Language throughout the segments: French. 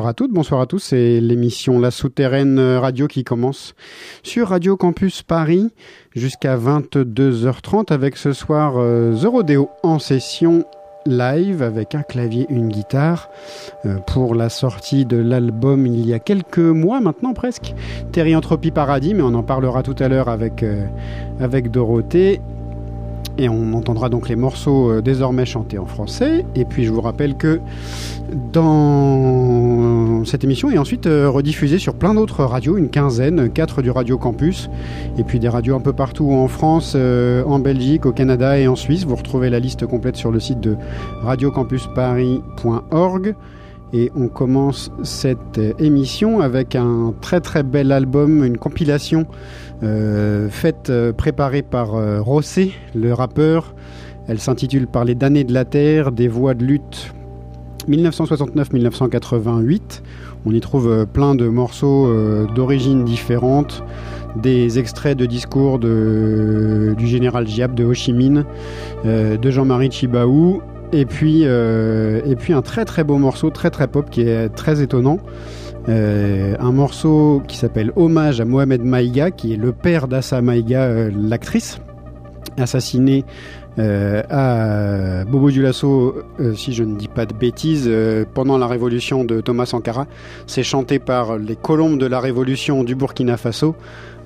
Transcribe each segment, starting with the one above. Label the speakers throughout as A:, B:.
A: Bonsoir à toutes, bonsoir à tous. C'est l'émission La Souterraine Radio qui commence sur Radio Campus Paris jusqu'à 22h30 avec ce soir euh, The Rodeo en session live avec un clavier, une guitare euh, pour la sortie de l'album il y a quelques mois maintenant presque, Terry Entropie Paradis, mais on en parlera tout à l'heure euh, avec Dorothée et on entendra donc les morceaux euh, désormais chantés en français. Et puis je vous rappelle que dans cette émission est ensuite euh, rediffusée sur plein d'autres radios, une quinzaine, quatre du Radio Campus, et puis des radios un peu partout en France, euh, en Belgique, au Canada et en Suisse. Vous retrouvez la liste complète sur le site de radiocampusparis.org. Et on commence cette émission avec un très très bel album, une compilation euh, faite, euh, préparée par euh, Rossé, le rappeur. Elle s'intitule Par les damnés de la terre, des voix de lutte 1969-1988. On y trouve plein de morceaux d'origines différentes, des extraits de discours de, du général Giap de Ho Chi Minh, de Jean-Marie Chibaou, et puis, et puis un très très beau morceau, très très pop, qui est très étonnant. Euh, un morceau qui s'appelle Hommage à Mohamed Maïga, qui est le père d'Assa Maïga, euh, l'actrice, assassinée euh, à Bobo Dioulasso, si je ne dis pas de bêtises, pendant la révolution de Thomas Sankara. C'est chanté par les colombes de la révolution du Burkina Faso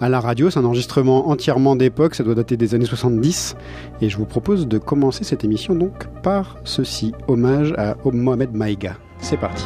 A: à la radio. C'est un enregistrement entièrement d'époque, ça doit dater des années 70. Et je vous propose de commencer cette émission donc par ceci, hommage à Mohamed Maïga. C'est parti.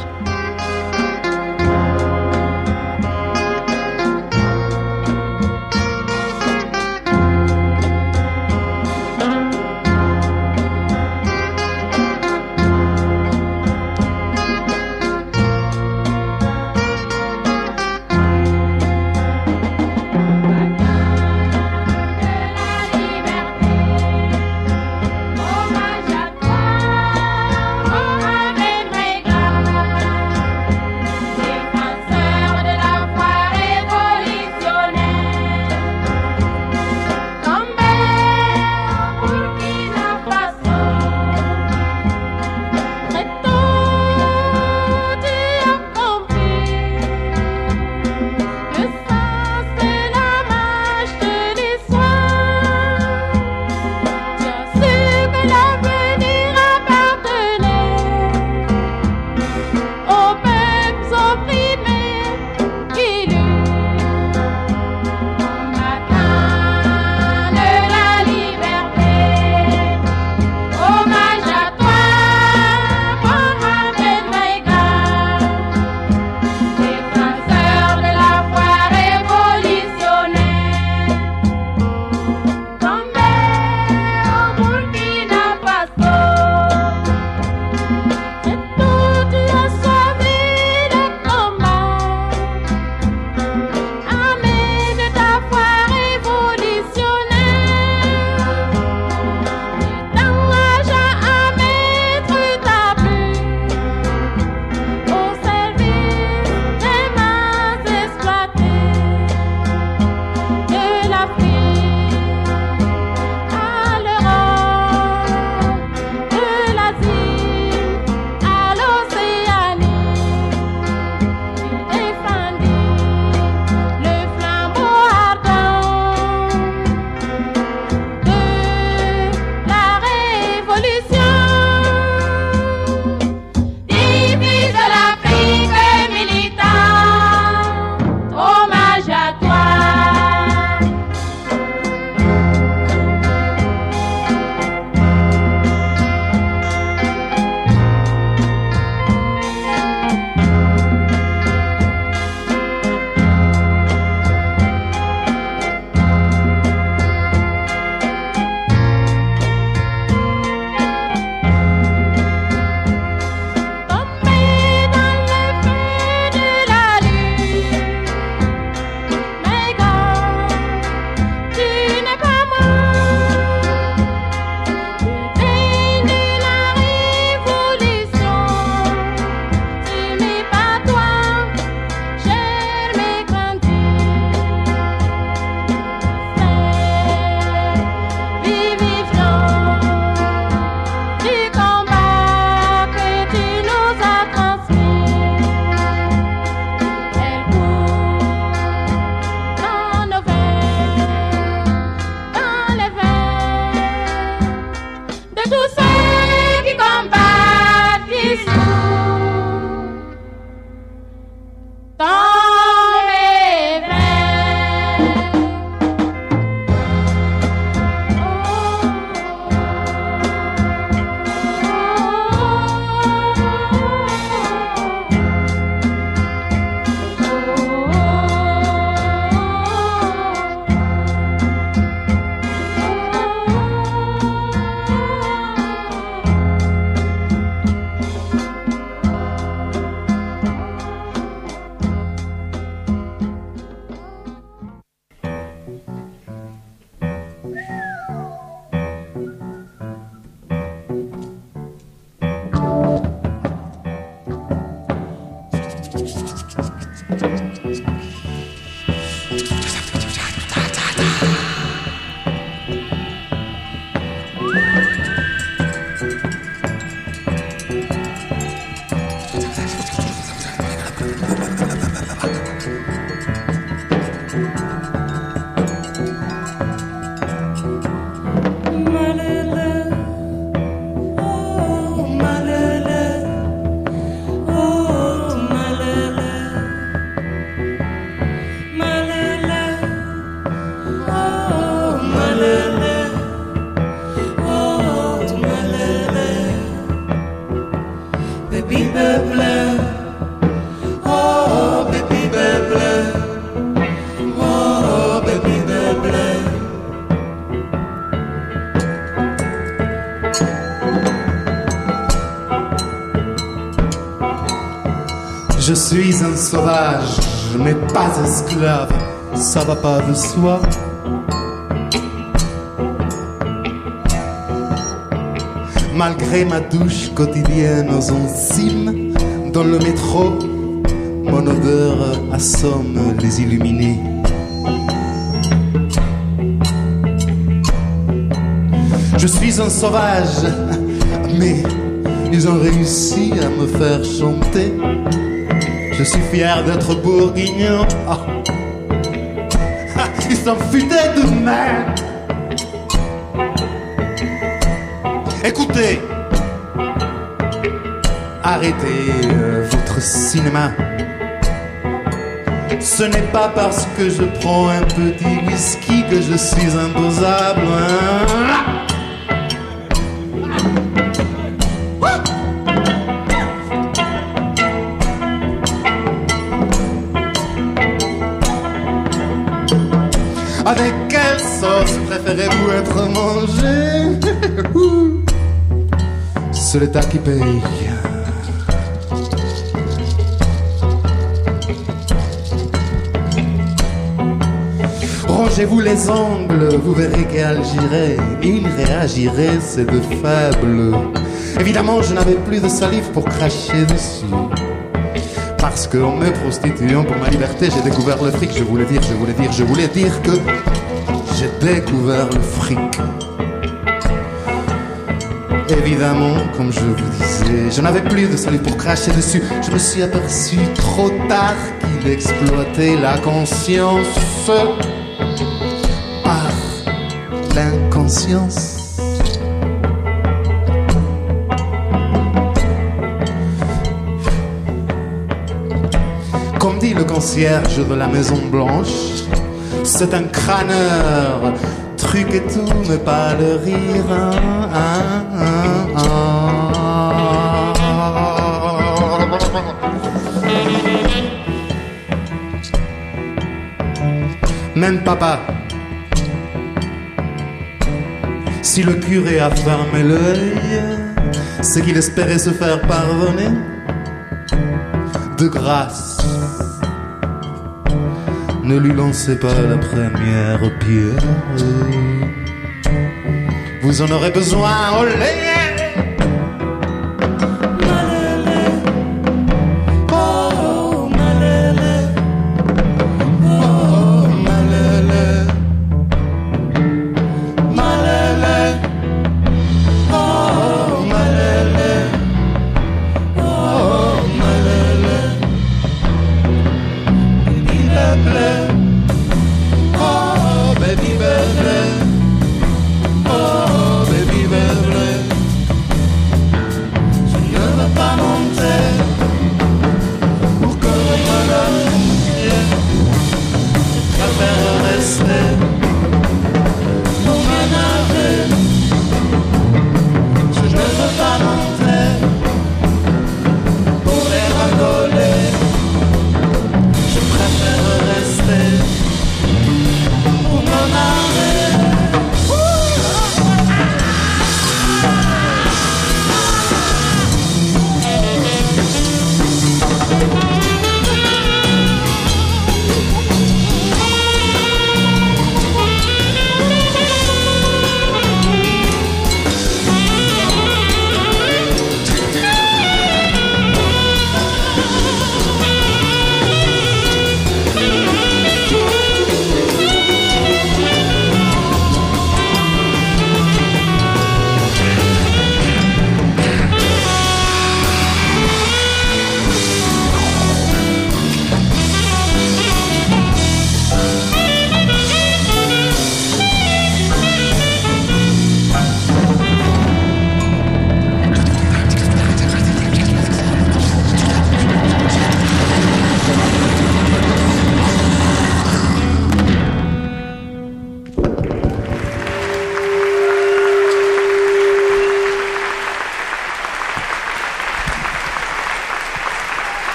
B: Suis un sauvage, mais pas esclave, ça va pas de soi. Malgré ma douche quotidienne aux enzymes, dans le métro, mon odeur assomme les illuminés. Je suis un sauvage, mais ils ont réussi à me faire chanter. Je suis fier d'être bourguignon. Ah. Ils s'en foutaient de même. Écoutez, arrêtez euh, votre cinéma. Ce n'est pas parce que je prends un petit whisky que je suis imposable. hein. C'est l'État qui paye. Rangez-vous les ongles, vous verrez qu'elle girait. Il réagirait, c'est de faible. Évidemment, je n'avais plus de salive pour cracher dessus. Parce qu'en me prostituant pour ma liberté, j'ai découvert le fric. Je voulais dire, je voulais dire, je voulais dire que j'ai découvert le fric. Évidemment, comme je vous disais, je n'avais plus de salive pour cracher dessus. Je me suis aperçu trop tard qu'il exploitait la conscience par l'inconscience. Comme dit le concierge de la Maison Blanche, c'est un crâneur, truc et tout, mais pas le rire. hein, hein, hein. Même papa, si le curé a fermé l'œil, c'est qu'il espérait se faire pardonner de grâce. Ne lui lancez pas la première pierre. Vous en aurez besoin, olé!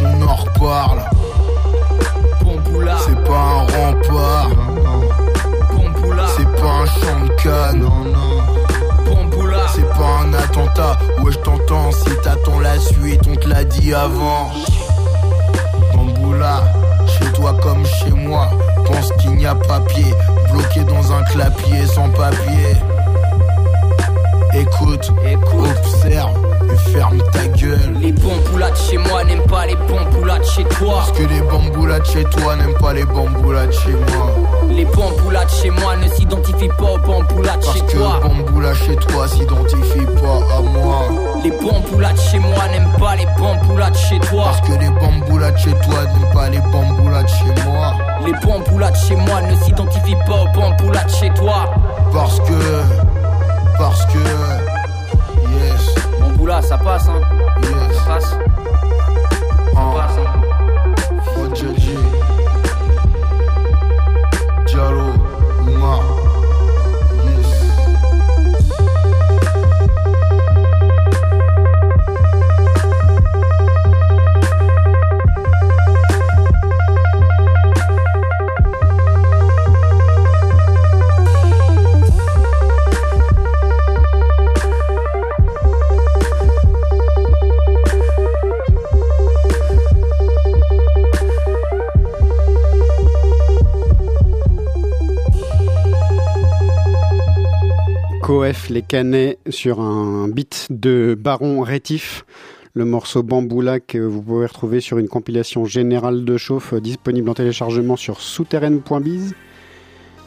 C: Qu'on en reparle, c'est pas un rempart. C'est pas un champ de canne, c'est pas un attentat. Ouais, je t'entends, si t'attends la suite, on te l'a dit avant. Bamboula, chez toi comme chez moi, pense qu'il n'y a pas pied, bloqué dans un clapier sans papier. Écoute,
D: Écoute.
C: observe et ferme ta gueule.
D: Les bamboulades chez moi n'aiment pas les bamboulades chez toi.
C: Parce que les bamboulades chez toi n'aiment pas les bamboulades chez moi.
D: Les bamboulades chez moi ne s'identifient pas aux bamboulades
C: Parce
D: chez
C: que
D: toi.
C: bamboula chez toi s'identifie pas à moi.
D: Les bamboulades chez moi n'aiment pas les bamboulades chez toi.
C: Parce que les bamboulades chez toi n'aiment pas les bamboulades chez moi.
D: Les bamboulades chez moi ne s'identifient pas aux bamboulades chez toi.
C: Parce que. Parce que.
D: Bamboula, ça passe, hein.
C: yes.
D: Ça passe,
A: Les Canets sur un beat de Baron Rétif, le morceau Bamboula que vous pouvez retrouver sur une compilation générale de chauffe euh, disponible en téléchargement sur souterraine.biz.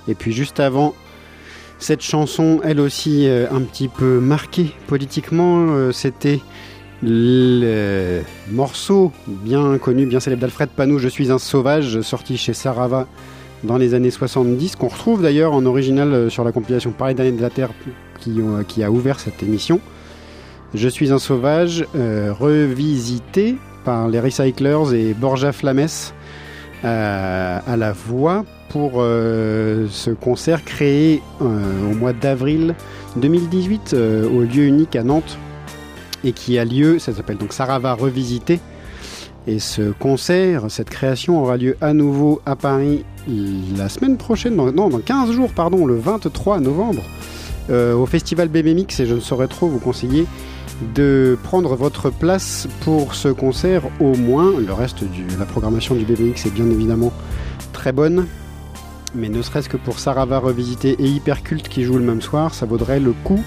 A: Et puis juste avant, cette chanson, elle aussi euh, un petit peu marquée politiquement, euh, c'était le morceau bien connu, bien célèbre d'Alfred Panou, Je suis un sauvage, sorti chez Sarava dans les années 70, qu'on retrouve d'ailleurs en original euh, sur la compilation Paris d'année de la Terre qui, euh, qui a ouvert cette émission. Je suis un sauvage, euh, revisité par les Recyclers et Borja Flames à la voix pour ce concert créé au mois d'avril 2018 euh, au lieu unique à Nantes et qui a lieu, ça s'appelle donc Sarava Revisité. Et ce concert, cette création aura lieu à nouveau à Paris la semaine prochaine, non, dans 15 jours, pardon, le 23 novembre, euh, au festival Bébé Mix. Et je ne saurais trop vous conseiller de prendre votre place pour ce concert au moins. Le reste de la programmation du Bébé Mix est bien évidemment très bonne. Mais ne serait-ce que pour Sarava Revisité et Hyperculte qui jouent le même soir, ça vaudrait le coup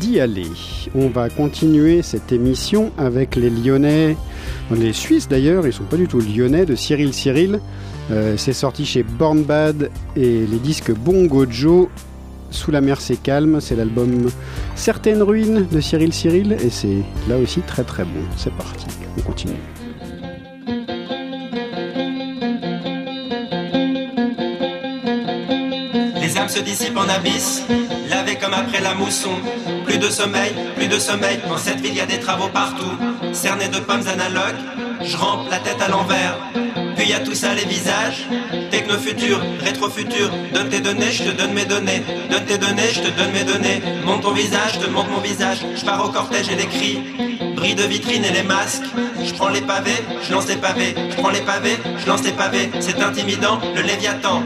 A: d'y aller. On va continuer cette émission avec les Lyonnais, les Suisses d'ailleurs, ils sont pas du tout lyonnais, de Cyril Cyril. Euh, c'est sorti chez Born Bad et les disques Bongo Joe. Sous la mer c'est calme, c'est l'album Certaines ruines de Cyril Cyril et c'est là aussi très très bon. C'est parti, on continue.
E: se dissipe en abysse. Lavé comme après la mousson. Plus de sommeil, plus de sommeil. En cette ville, y a des travaux partout. Cerné de pommes analogues, je rampe la tête à l'envers. Puis y a tout ça, les visages. Techno-futur, rétro-futur. Donne tes données, je te donne mes données. Donne tes données, je te donne mes données. Monte ton visage, je te monte mon visage. Je pars au cortège et les cris. Bris de vitrine et les masques. Je prends les pavés, je lance les pavés. Je prends les pavés, je lance les pavés. C'est intimidant, le Léviathan.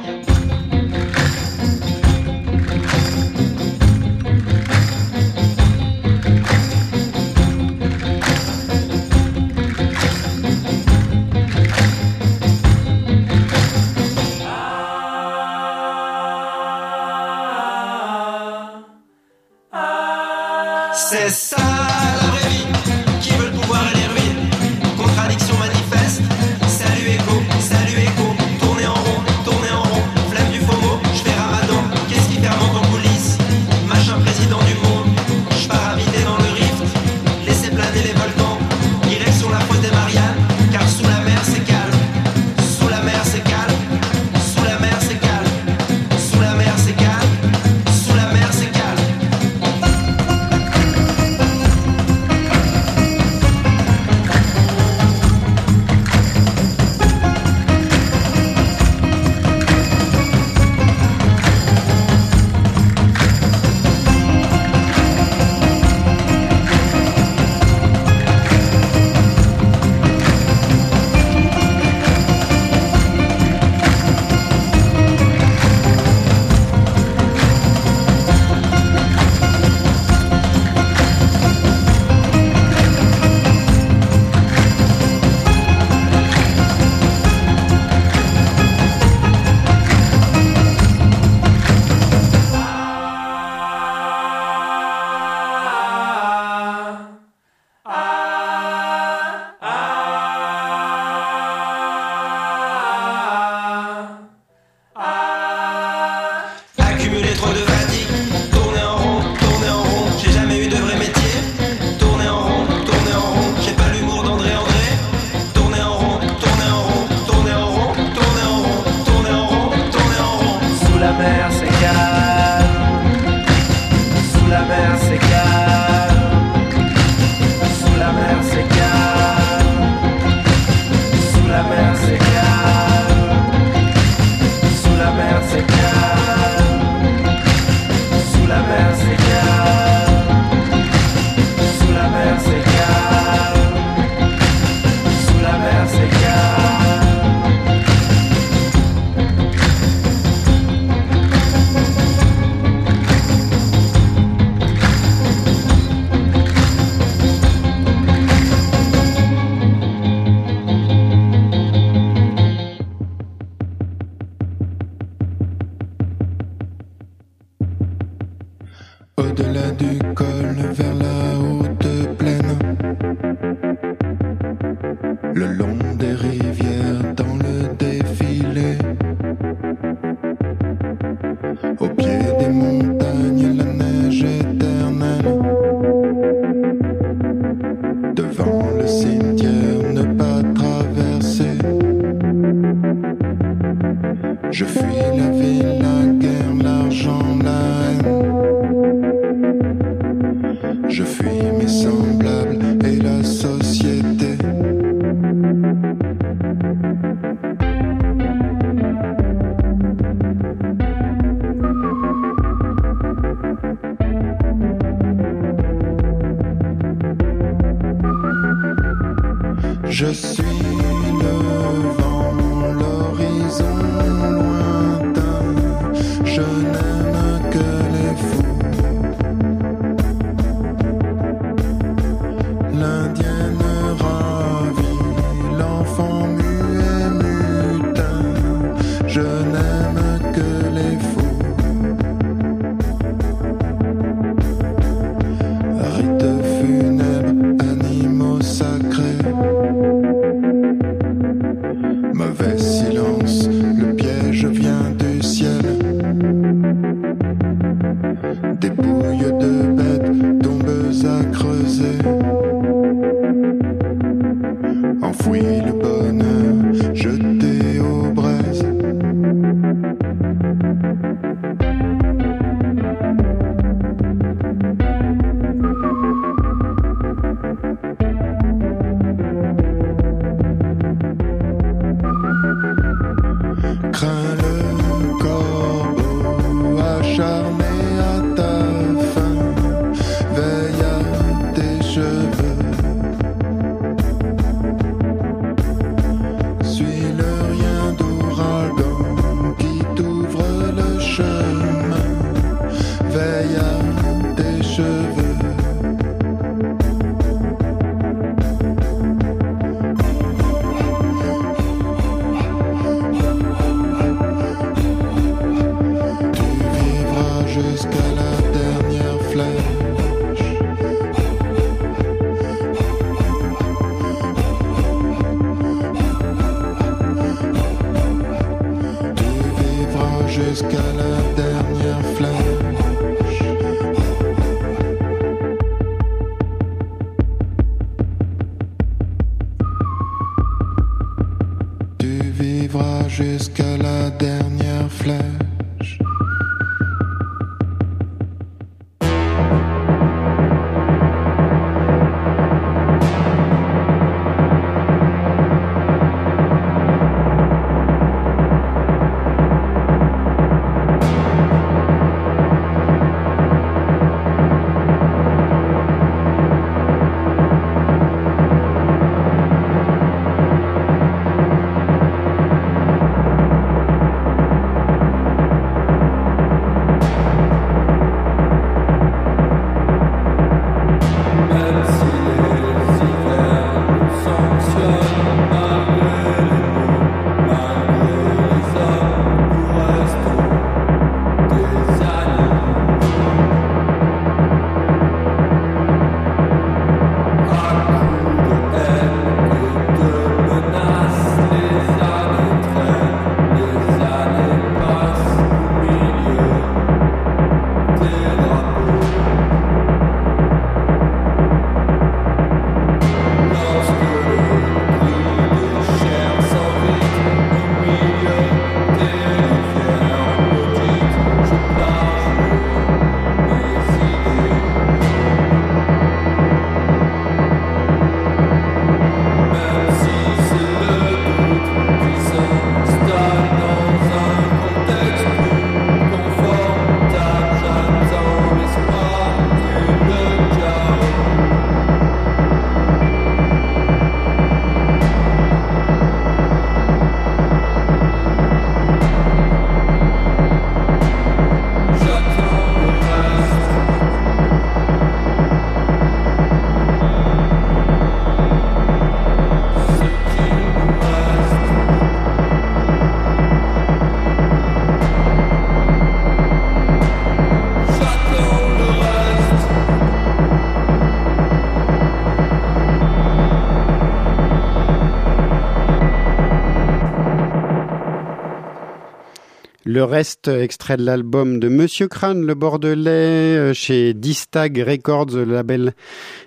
E: Le
A: reste, extrait de l'album de Monsieur Crâne, le Bordelais, euh, chez Distag Records, le label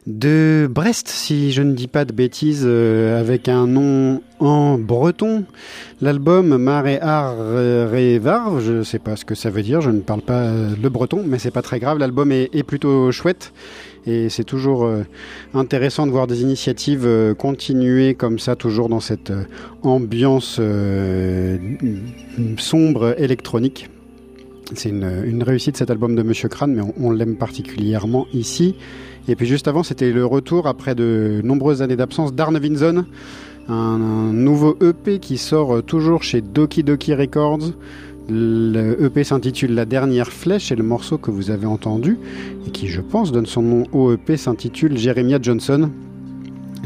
A: de Brest, si je ne dis pas de bêtises, euh, avec un nom en breton. L'album Mare Ar Revar, je ne sais pas ce que ça veut dire, je ne parle pas euh, le breton, mais c'est pas très grave. L'album est plutôt chouette et c'est toujours euh, intéressant de voir des initiatives euh, continuer comme ça, toujours dans cette euh, ambiance sombre électronique. C'est une, réussite cet album de Monsieur Crane, mais on, l'aime particulièrement ici. Et puis juste avant, c'était le retour après de nombreuses années d'absence d'Arne Vinson, un, un nouveau EP qui sort toujours chez Doki Doki Records. Le EP s'intitule La dernière flèche et le morceau que vous avez entendu et qui, je pense, donne son nom au EP s'intitule Jeremiah Johnson.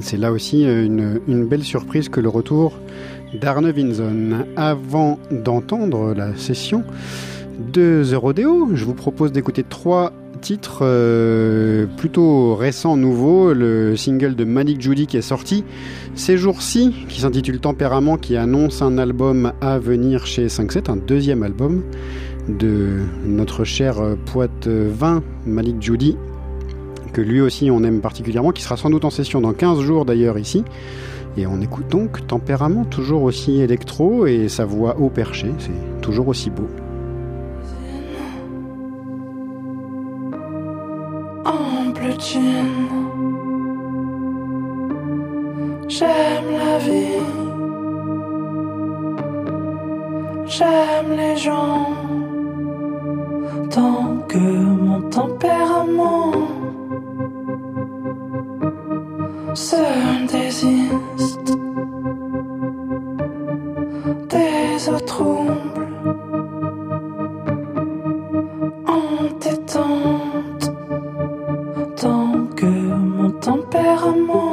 A: C'est là aussi euh, une, belle surprise que le retour d'Arne Vinson. Avant d'entendre la session de The Rodeo, je vous propose d'écouter trois titres euh, plutôt récents, nouveaux. Le single de Malik Judy qui est sorti ces jours-ci, qui s'intitule Tempérament, qui annonce un album à venir chez 5-7, un deuxième album de notre cher poète euh, 20 Malik Judy, que lui aussi on aime particulièrement, qui sera sans doute en session dans 15 jours d'ailleurs ici. Et on écoute donc Tempérament, toujours aussi électro, et sa voix haut perché, c'est toujours aussi beau.
F: J'aime la vie. J'aime les gens. Tant que mon tempérament se désiste des eaux troubles en
G: t'étant. como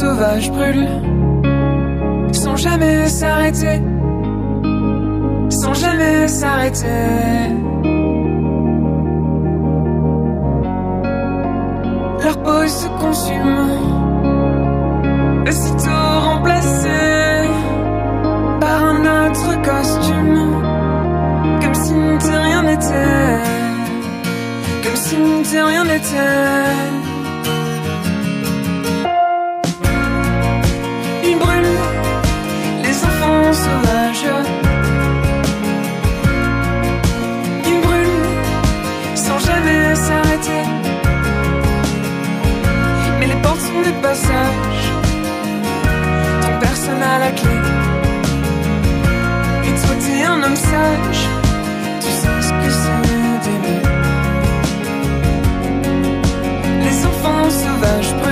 G: sauvage brûle, sans jamais s'arrêter, sans jamais s'arrêter. Leur peau se consume, aussitôt remplacée par un autre costume, comme si rien n'était, comme si rien n'était. un homme sage. Tu sais ce que c'est d'aimer. Les enfants sauvages.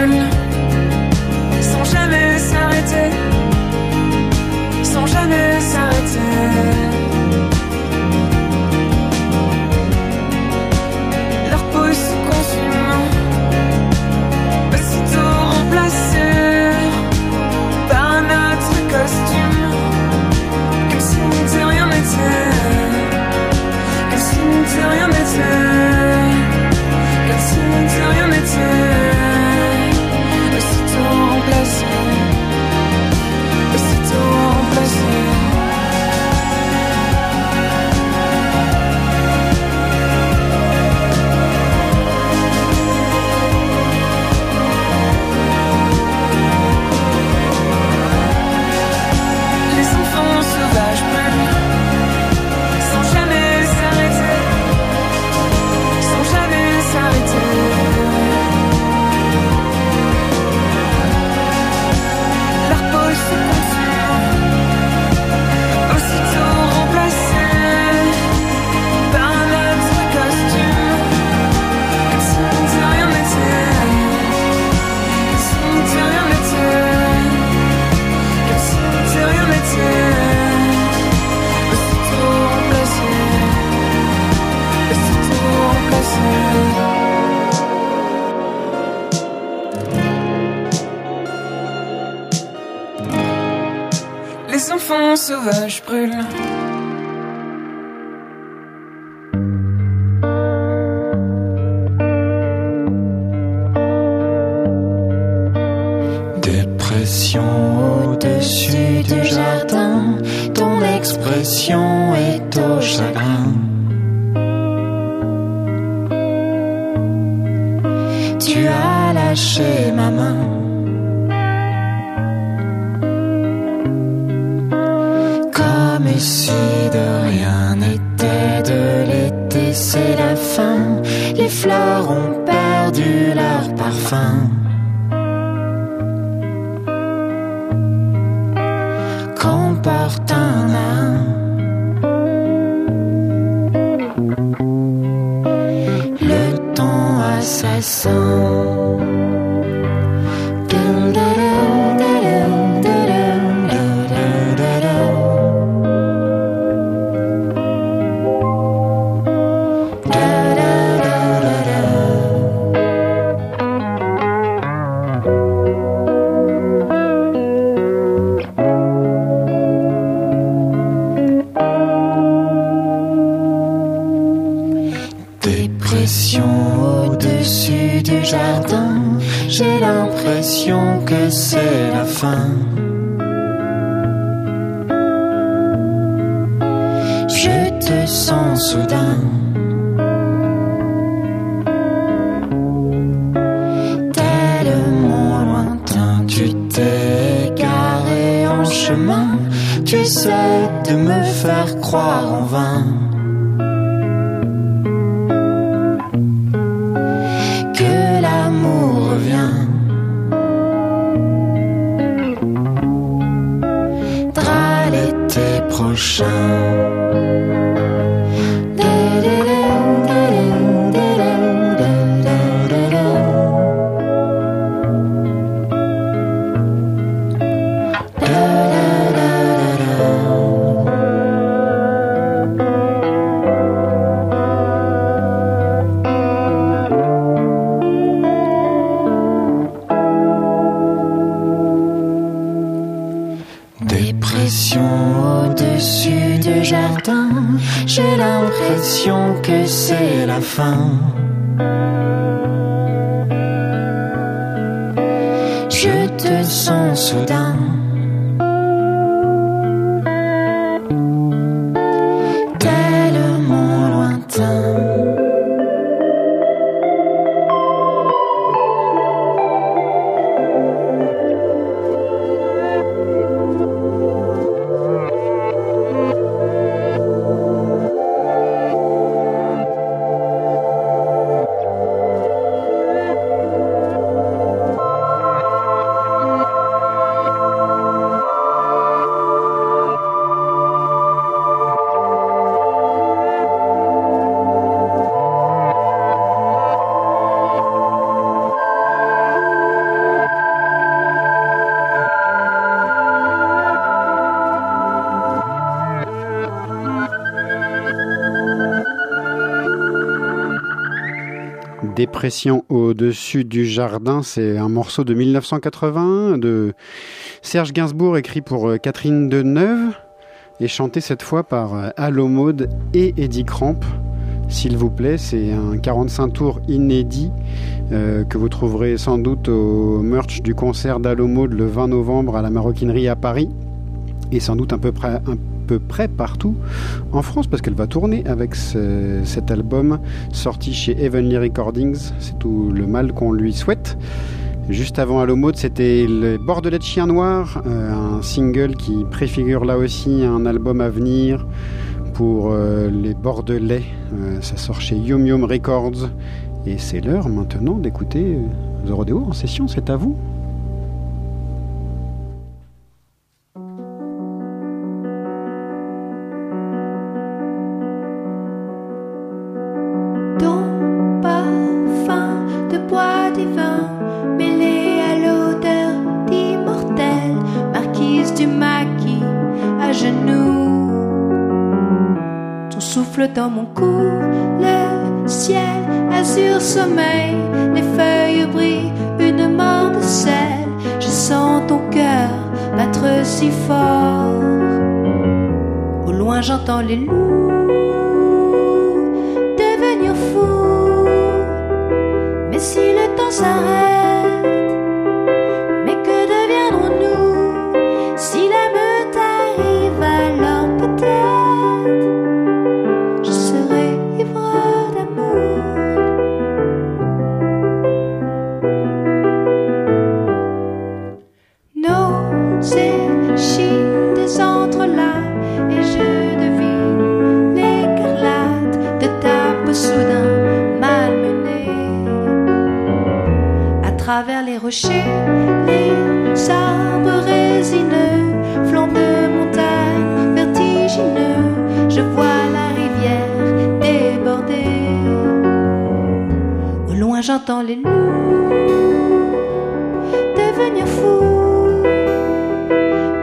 G: Enfants sauvages brûlent.
H: Dépression au-dessus du jardin, ton expression est au chagrin. Leur Dépression au-dessus du jardin, c'est
A: un morceau de 1980 de Serge Gainsbourg écrit pour euh, Catherine Deneuve et chanté cette fois par euh, Allo et Eddie Cramp. S'il vous plaît, c'est un 45 tours inédit euh, que vous trouverez sans doute au merch du concert d'Allo le 20 novembre à la Maroquinerie à Paris et sans doute un peu près, un peu près partout en France parce qu'elle va tourner avec ce- cet album sorti chez Heavenly Recordings. C'est tout le mal qu'on lui souhaite. Juste avant Allo Mode, c'était le Bordelais de Chien Noir, euh, un single qui préfigure là aussi un album à venir pour euh, les Bordelais. Euh, ça sort chez Yum Yum Records. Et c'est l'heure maintenant d'écouter The Rodeo en session, c'est à vous.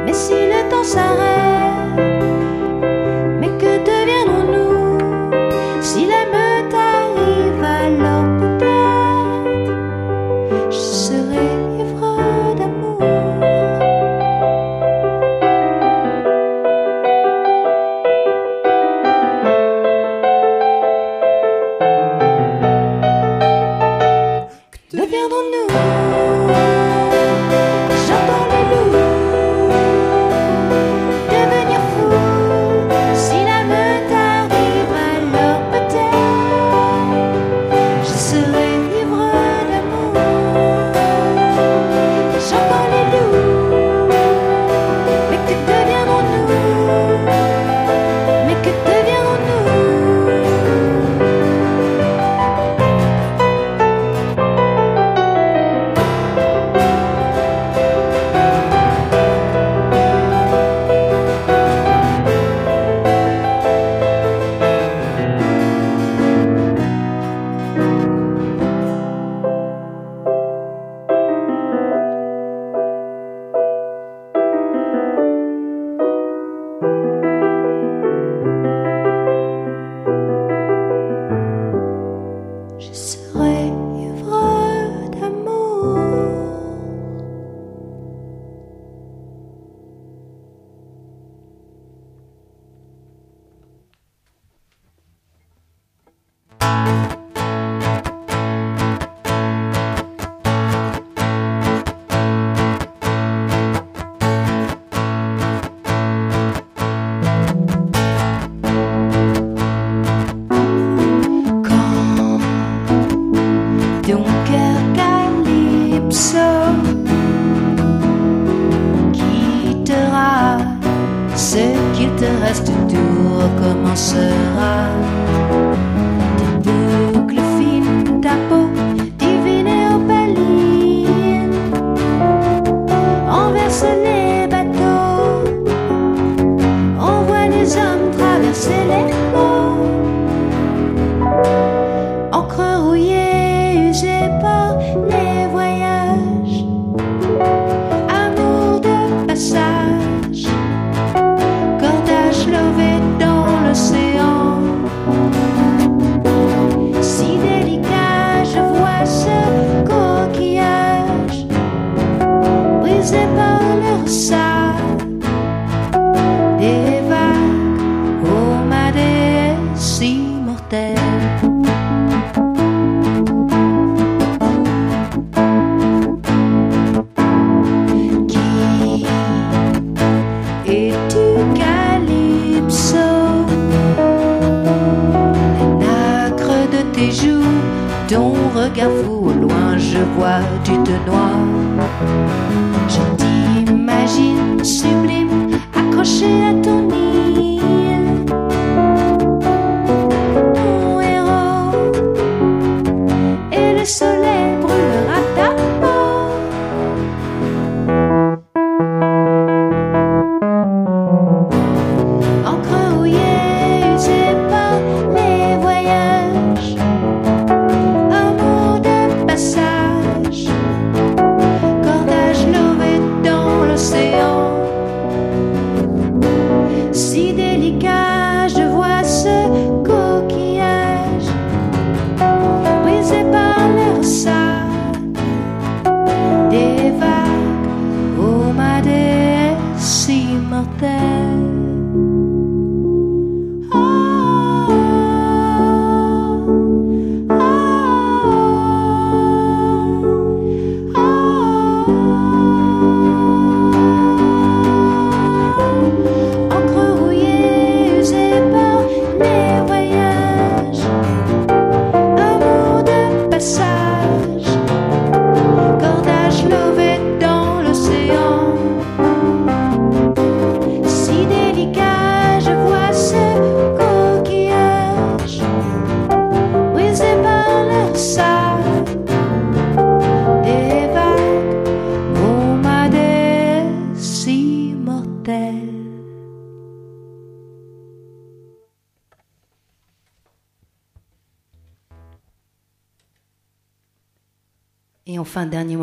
I: Mais si le temps s'arrête,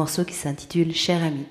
I: morceau qui s'intitule Cher ami.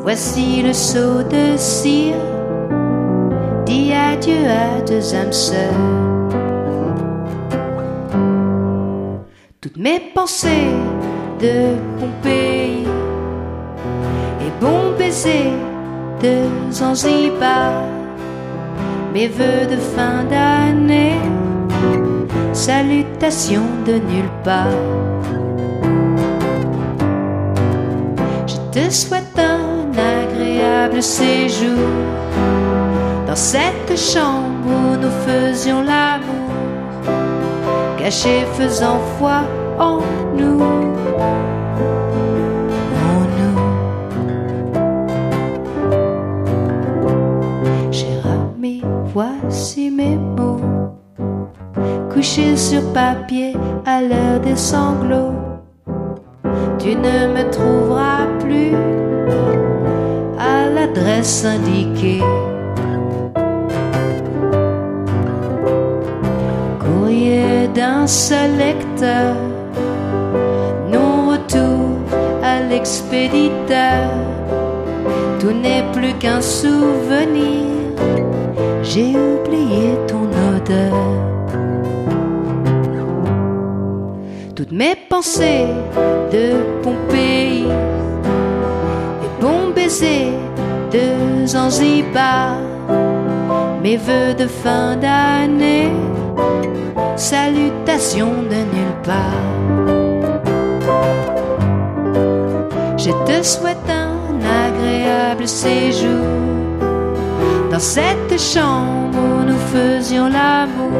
I: Voici le seau de cire, dis adieu à deux âmes sœurs. Toutes mes pensées de Pompéi et bon baiser de Zanzibar, mes voeux de fin d'année, salutations de nulle part. Te souhaite un agréable séjour dans cette chambre où nous faisions l'amour, cachés faisant foi en nous. En nous. Cher ami, voici mes mots, couchés sur papier à l'heure des sanglots. Tu ne me trouveras plus à l'adresse indiquée. Courrier d'un seul lecteur, non retour à l'expéditeur. Tout n'est plus qu'un souvenir, j'ai oublié ton odeur. Toutes mes pensées de Pompéi et bon baiser de Zanzibar, mes voeux de fin d'année, salutations de nulle part. Je te souhaite un agréable séjour dans cette chambre où nous faisions l'amour,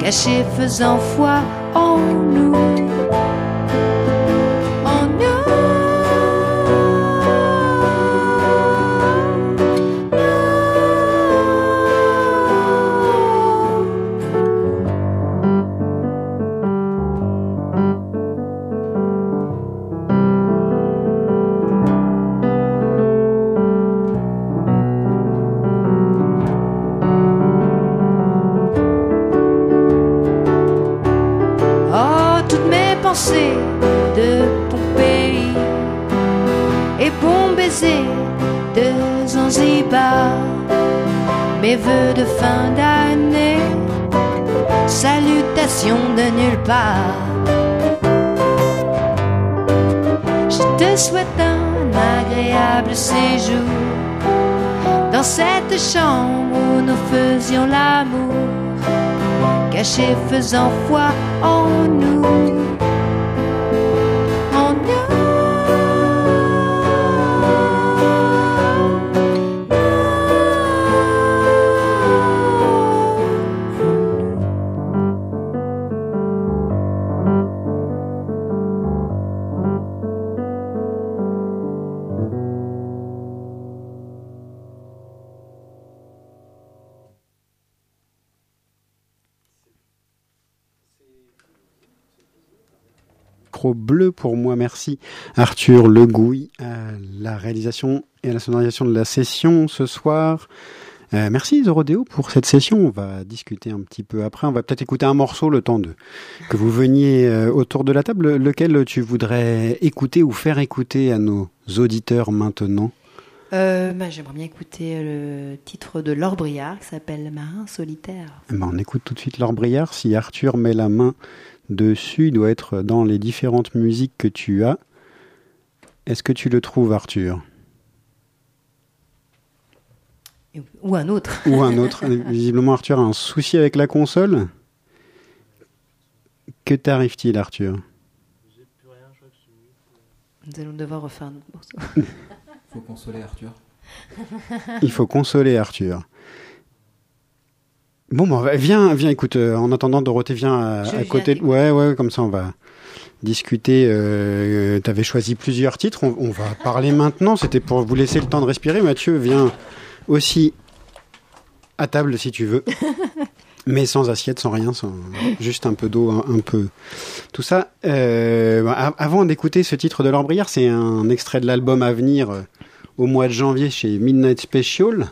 I: cachés faisant foi en nous. Voeux de fin d'année, salutations de nulle part. Je te souhaite un agréable séjour dans cette chambre où nous faisions l'amour cachés faisant foi en nous.
A: Micro bleu pour moi, merci. Arthur Legouille à la réalisation et à la sonorisation de la session ce soir. Euh, merci Zorodéo pour cette session. On va discuter un petit peu après. On va peut-être écouter un morceau le temps de que vous veniez euh, autour de la table. Lequel tu voudrais écouter ou faire écouter à nos auditeurs maintenant?
I: Euh, bah, J'aimerais bien écouter le titre de Laure Briard qui s'appelle Marin solitaire.
A: Eh ben, On écoute tout de suite Laure Briard. Si Arthur met la main dessus, il doit être dans les différentes musiques que tu as. Est-ce que tu le trouves, Arthur?
I: Ou un autre.
A: Ou un autre Visiblement, Arthur a un souci avec la console. Que t'arrive-t-il, Arthur?
J: Nous allons devoir refaire un autre morceau.
K: Faut consoler Arthur.
L: Il faut consoler Arthur. Bon, bah, viens, viens, écoute, euh, en attendant, Dorothée, viens à,
J: Je
L: à côté. Ouais, ouais, comme ça, on va discuter. Euh, T'avais choisi plusieurs titres. On, on va parler maintenant. C'était pour vous laisser le temps de respirer. Mathieu, viens aussi à table si tu veux. Mais sans assiette, sans rien, sans juste un peu d'eau, un, un peu tout ça. Euh, bah, avant d'écouter ce titre de Laure Briard, c'est un extrait de l'album à venir euh, au mois de janvier chez Midnight Special.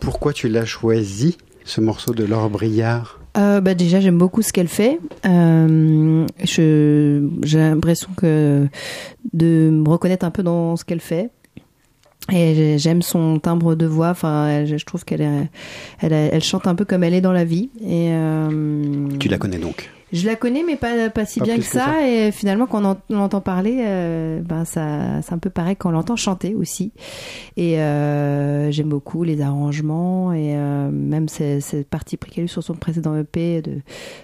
L: Pourquoi tu l'as choisi, ce morceau de Laure Briard
J: Euh, bah déjà, j'aime beaucoup ce qu'elle fait. Euh, j'ai l'impression que de me reconnaître un peu dans ce qu'elle fait. Et j'ai- j'aime son timbre de voix. Enfin, je trouve qu'elle elle, elle chante un peu comme elle est dans la vie. Et euh,
L: Tu la connais donc
J: je la connais, mais pas, pas si
L: Pas
J: bien que
L: que
J: ça.
L: ça.
J: Et finalement, quand on, en- on l'entend parler, euh, ben ça, c'est un peu pareil quand on l'entend chanter aussi. Et euh, j'aime beaucoup les arrangements et euh, même cette, partie pris qu'elle a eu sur son précédent EP de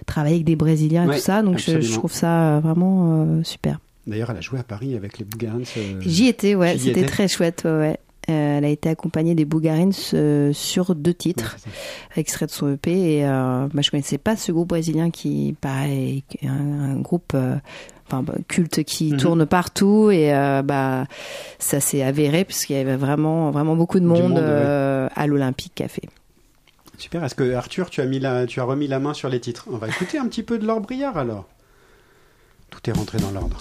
J: travailler avec des Brésiliens et
L: Ouais,
J: tout ça. Donc je, trouve ça vraiment super.
L: D'ailleurs, elle a joué à Paris avec les Bougarins.
J: J'y étais, ouais, c'était très chouette, ouais. ouais. Euh, elle a été accompagnée des Bougarins euh, sur deux titres, extraits de son EP. Et euh, bah, je connaissais pas ce groupe brésilien qui, pareil, est un, un groupe euh, enfin, bah, culte qui
L: Mhm.
J: tourne partout. Et euh, bah, ça s'est avéré puisqu'il y avait vraiment, vraiment beaucoup de monde,
L: monde, ouais.
J: à l'Olympique Café.
L: Super. Est-ce que Arthur, tu as, mis la, tu as remis la main sur les titres? On va écouter un petit peu de Laure Briard alors. Tout est rentré dans l'ordre.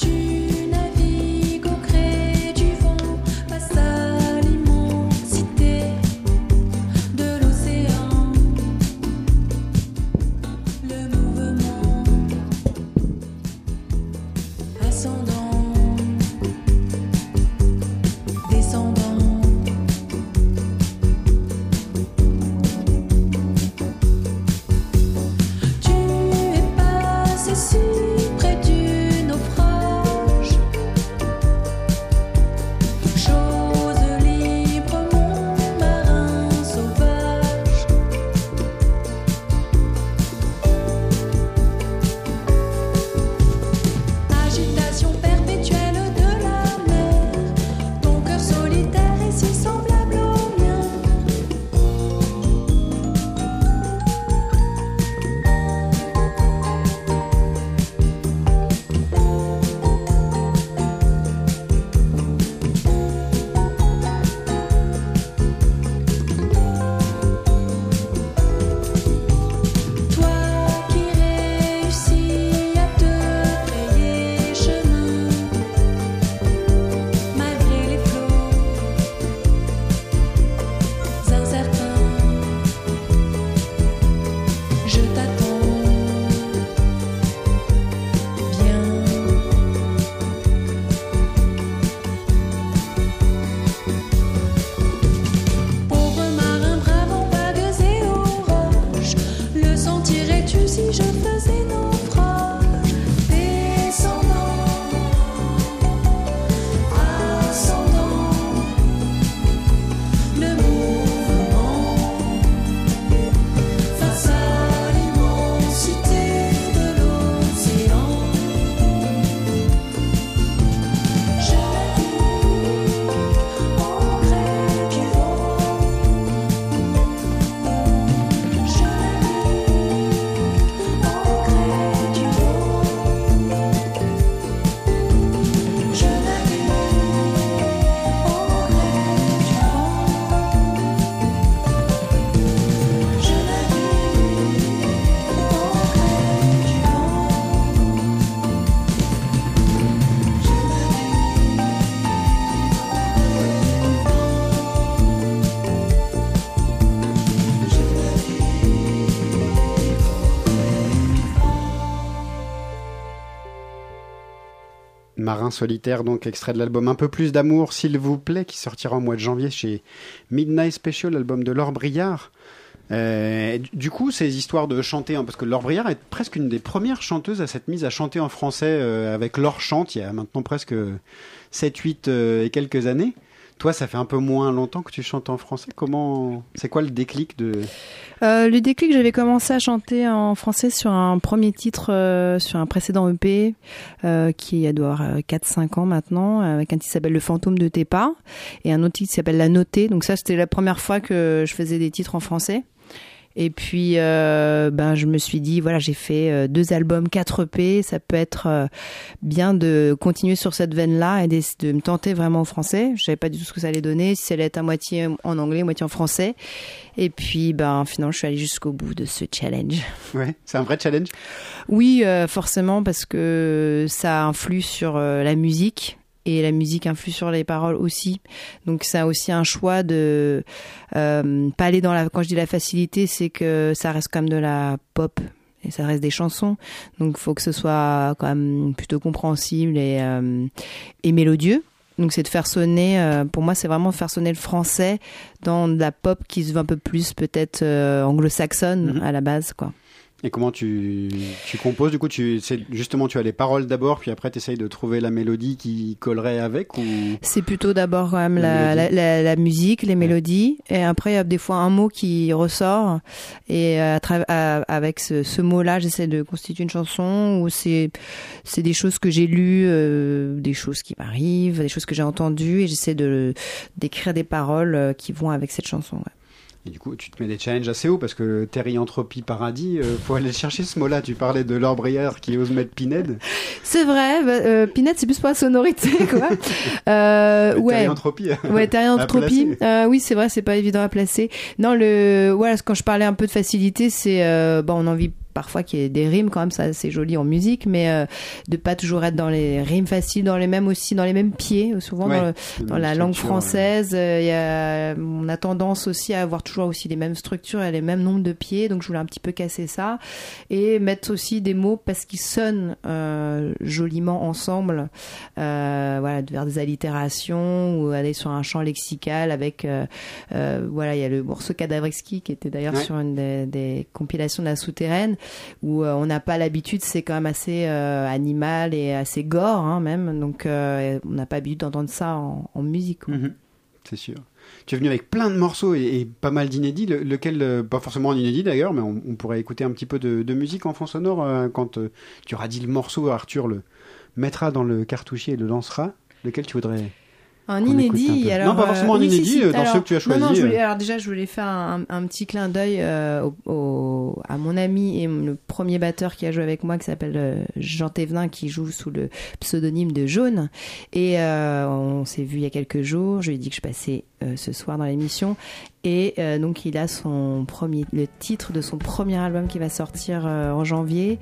A: Marin solitaire,
L: donc extrait de l'album Un peu plus d'amour, s'il vous plaît, qui sortira au mois de janvier chez Midnight Special, l'album de Laure Briard. Euh, du- coup, ces histoires de chanter, hein, parce que Laure Briard est presque une des premières chanteuses à s'être mise à chanter en français euh, avec Laure Chante, il y a maintenant presque 7, 8 euh, et quelques années.
A: Toi, ça fait un peu moins longtemps que tu chantes en français. Comment, c'est quoi le déclic de
J: Euh, le déclic, j'avais commencé à chanter en français sur un premier titre, euh, sur un précédent EP, euh, qui doit avoir 4-5 ans maintenant, avec un titre qui s'appelle Le fantôme de tes pas, et un autre titre qui s'appelle La Notée. Donc ça, c'était la première fois que je faisais des titres en français. Et puis, euh, ben, je me suis dit, voilà, j'ai fait euh, deux albums, quatre EP, ça peut être euh, bien de continuer sur cette veine-là et de, de me tenter vraiment au français. Je savais pas du tout ce que ça allait donner, si ça allait être à moitié en anglais, moitié en français. Et puis, ben, finalement, je suis allée jusqu'au bout de ce challenge.
A: Ouais, c'est un vrai challenge?
J: Oui, euh, forcément, parce que ça influe sur la musique et la musique influe sur les paroles aussi. Donc c'est aussi un choix de euh, pas aller dans la. Quand je dis la facilité, c'est que ça reste quand même de la pop et ça reste des chansons. Donc faut que ce soit quand même plutôt compréhensible et euh, et mélodieux. Donc c'est de faire sonner, euh, pour moi c'est vraiment faire sonner le français dans de la pop qui se veut un peu plus peut-être euh, anglo-saxonne à la base quoi.
A: Et comment tu, tu composes? Du coup, tu, justement, tu as les paroles d'abord, puis après, tu essayes de trouver la mélodie qui collerait avec ou...
J: C'est plutôt d'abord quand même
A: La
J: la, musique, les mélodies, et après il y a des fois un mot qui ressort, et à tra- à- avec ce, ce mot-là, j'essaie de constituer une chanson, ou c'est des choses que j'ai lues, euh, des choses qui m'arrivent, des choses que j'ai entendues, et j'essaie de d'écrire des paroles euh, qui vont avec cette chanson. ouais.
A: Et du coup, tu te mets des challenges assez hauts parce que Entropie Paradis, euh, faut aller chercher ce mot-là. Tu parlais de Laure Brière qui ose mettre Pinède.
J: C'est vrai, bah, euh, c'est plus pour la sonorité, quoi. Euh, ouais.
A: Entropie.
J: Ouais, Terrientropie. Euh, oui, c'est vrai, c'est pas évident à placer. Non, le, voilà, quand je parlais un peu de facilité, c'est, euh, bon, on a envie parfois qu'il y ait des rimes quand même, ça c'est joli en musique, mais euh, de pas toujours être dans les rimes faciles, dans les mêmes aussi, dans les mêmes pieds, souvent
A: Ouais,
J: dans, le-
A: une
J: dans la langue française, euh, il y a, on a tendance aussi à avoir toujours aussi les mêmes structures et les mêmes nombres de pieds, donc je voulais un petit peu casser ça et mettre aussi des mots parce qu'ils sonnent euh, joliment ensemble, euh, voilà, de faire des allitérations ou aller sur un champ lexical avec, euh, euh, voilà, il y a le morceau Cadavreski qui était d'ailleurs
A: Ouais.
J: sur une des, des compilations de la souterraine où euh, on n'a pas l'habitude, c'est quand même assez euh, animal et assez gore hein, même, donc euh, on n'a pas l'habitude d'entendre ça en, musique.
A: Mhm, c'est sûr. Tu es venu avec plein de morceaux et, pas mal d'inédits, le- lequel, pas forcément en inédit d'ailleurs, mais on, pourrait écouter un petit peu de, musique en fond sonore quand tu auras dit le morceau, Arthur le mettra dans le cartouchier et le lancera. Lequel tu voudrais
J: Un
A: un
J: inédit, alors
A: Non, pas forcément
J: euh,
A: un
J: oui, si,
A: inédit,
J: si.
A: euh, dans
J: Alors,
A: ceux que tu as
J: Non, non, je voulais,
A: euh.
J: alors déjà, je voulais faire un, un petit clin d'œil euh, au, au- à mon ami et le premier batteur qui a joué avec moi, qui s'appelle Jean Thévenin, qui joue sous le pseudonyme de Jaune. Et euh, on s'est vu il y a quelques jours. Je lui ai dit que je passais euh, ce soir dans l'émission. Et euh, donc il a son premier, le titre de son premier album qui va sortir euh, en janvier,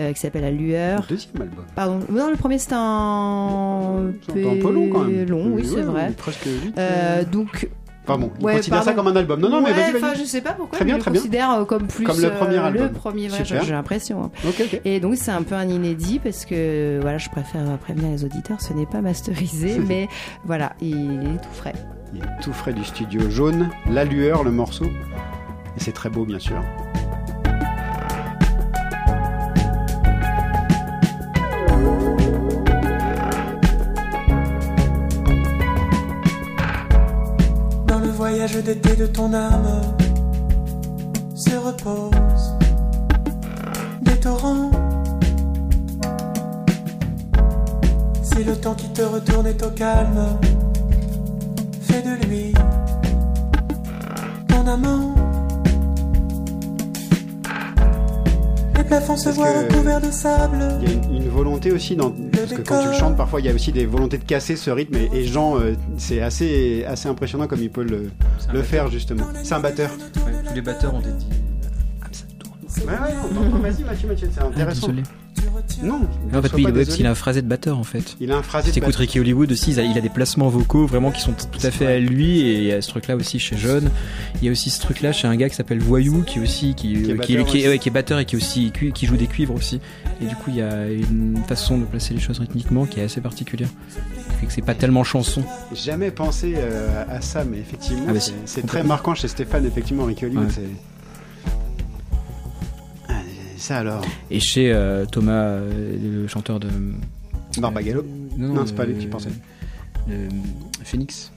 J: euh, qui s'appelle La Lueur.
A: Le deuxième album.
J: Pardon, non, le premier c'était un
A: C'est un peu long quand même.
J: long, oui,
A: Ouais,
J: c'est vrai.
A: Presque
J: euh. donc.
A: Enfin bon, il considère ça comme un album. Non, non, mais
J: Ouais,
A: vas-y, vas-y.
J: enfin, je sais pas pourquoi,
A: Très bien, très bien.
J: considère comme plus
A: Comme le premier album.
J: le premier j'ai l'impression. hein.
A: Ok, ok.
J: Et donc c'est un peu un inédit parce que voilà, je préfère prévenir les auditeurs, ce n'est pas masterisé, mais voilà, il est tout frais.
A: Il est tout frais du studio jaune, la lueur, le morceau. Et c'est très beau, bien sûr.
M: Dans le voyage d'été de ton âme se reposent des torrents. Si le temps qui te retourne est au calme, de lui ton amant. Les plafonds se voient recouverts de sable.
A: Il y a une, une volonté aussi, dans, parce que quand tu le chantes, parfois il y a aussi des volontés de casser ce rythme. Et, et Jean, euh, c'est assez, assez impressionnant comme il peut le, le faire justement. C'est un batteur.
K: Ouais, tous les batteurs ont des dit.
A: Ouais, ouais, non, vas-y Mathieu, Mathieu, c'est intéressant.
K: désolé.
A: Non,
K: En fait, oui, qu'il a un phrasé de batteur en fait.
A: Il a un phrasé
K: Si
A: de batteur.
K: Ricky Hollywood aussi, il a, il a des placements vocaux vraiment qui sont tout à fait à lui et il y a ce truc là aussi chez John. Il y a aussi ce truc là chez un gars qui s'appelle Voyou qui est aussi qui,
A: Qui est
K: qui,
A: batteur
K: qui est,
A: aussi.
K: ouais, qui est batteur et qui aussi qui, joue des cuivres aussi. Et du coup, il y a une façon de placer les choses rythmiquement qui est assez particulière. Fait que c'est pas tellement chanson.
A: Jamais pensé euh, à ça, mais effectivement,
K: Ah bah
A: c'est très marquant chez Stéphane, effectivement, Ricky Hollywood.
K: Ouais.
A: c'est- Ça alors.
K: Et chez euh, Thomas, euh, le chanteur de
A: Barbagallo
K: Non,
A: Non, c'est pas lui
K: euh,
A: pensais.
K: le- Phoenix.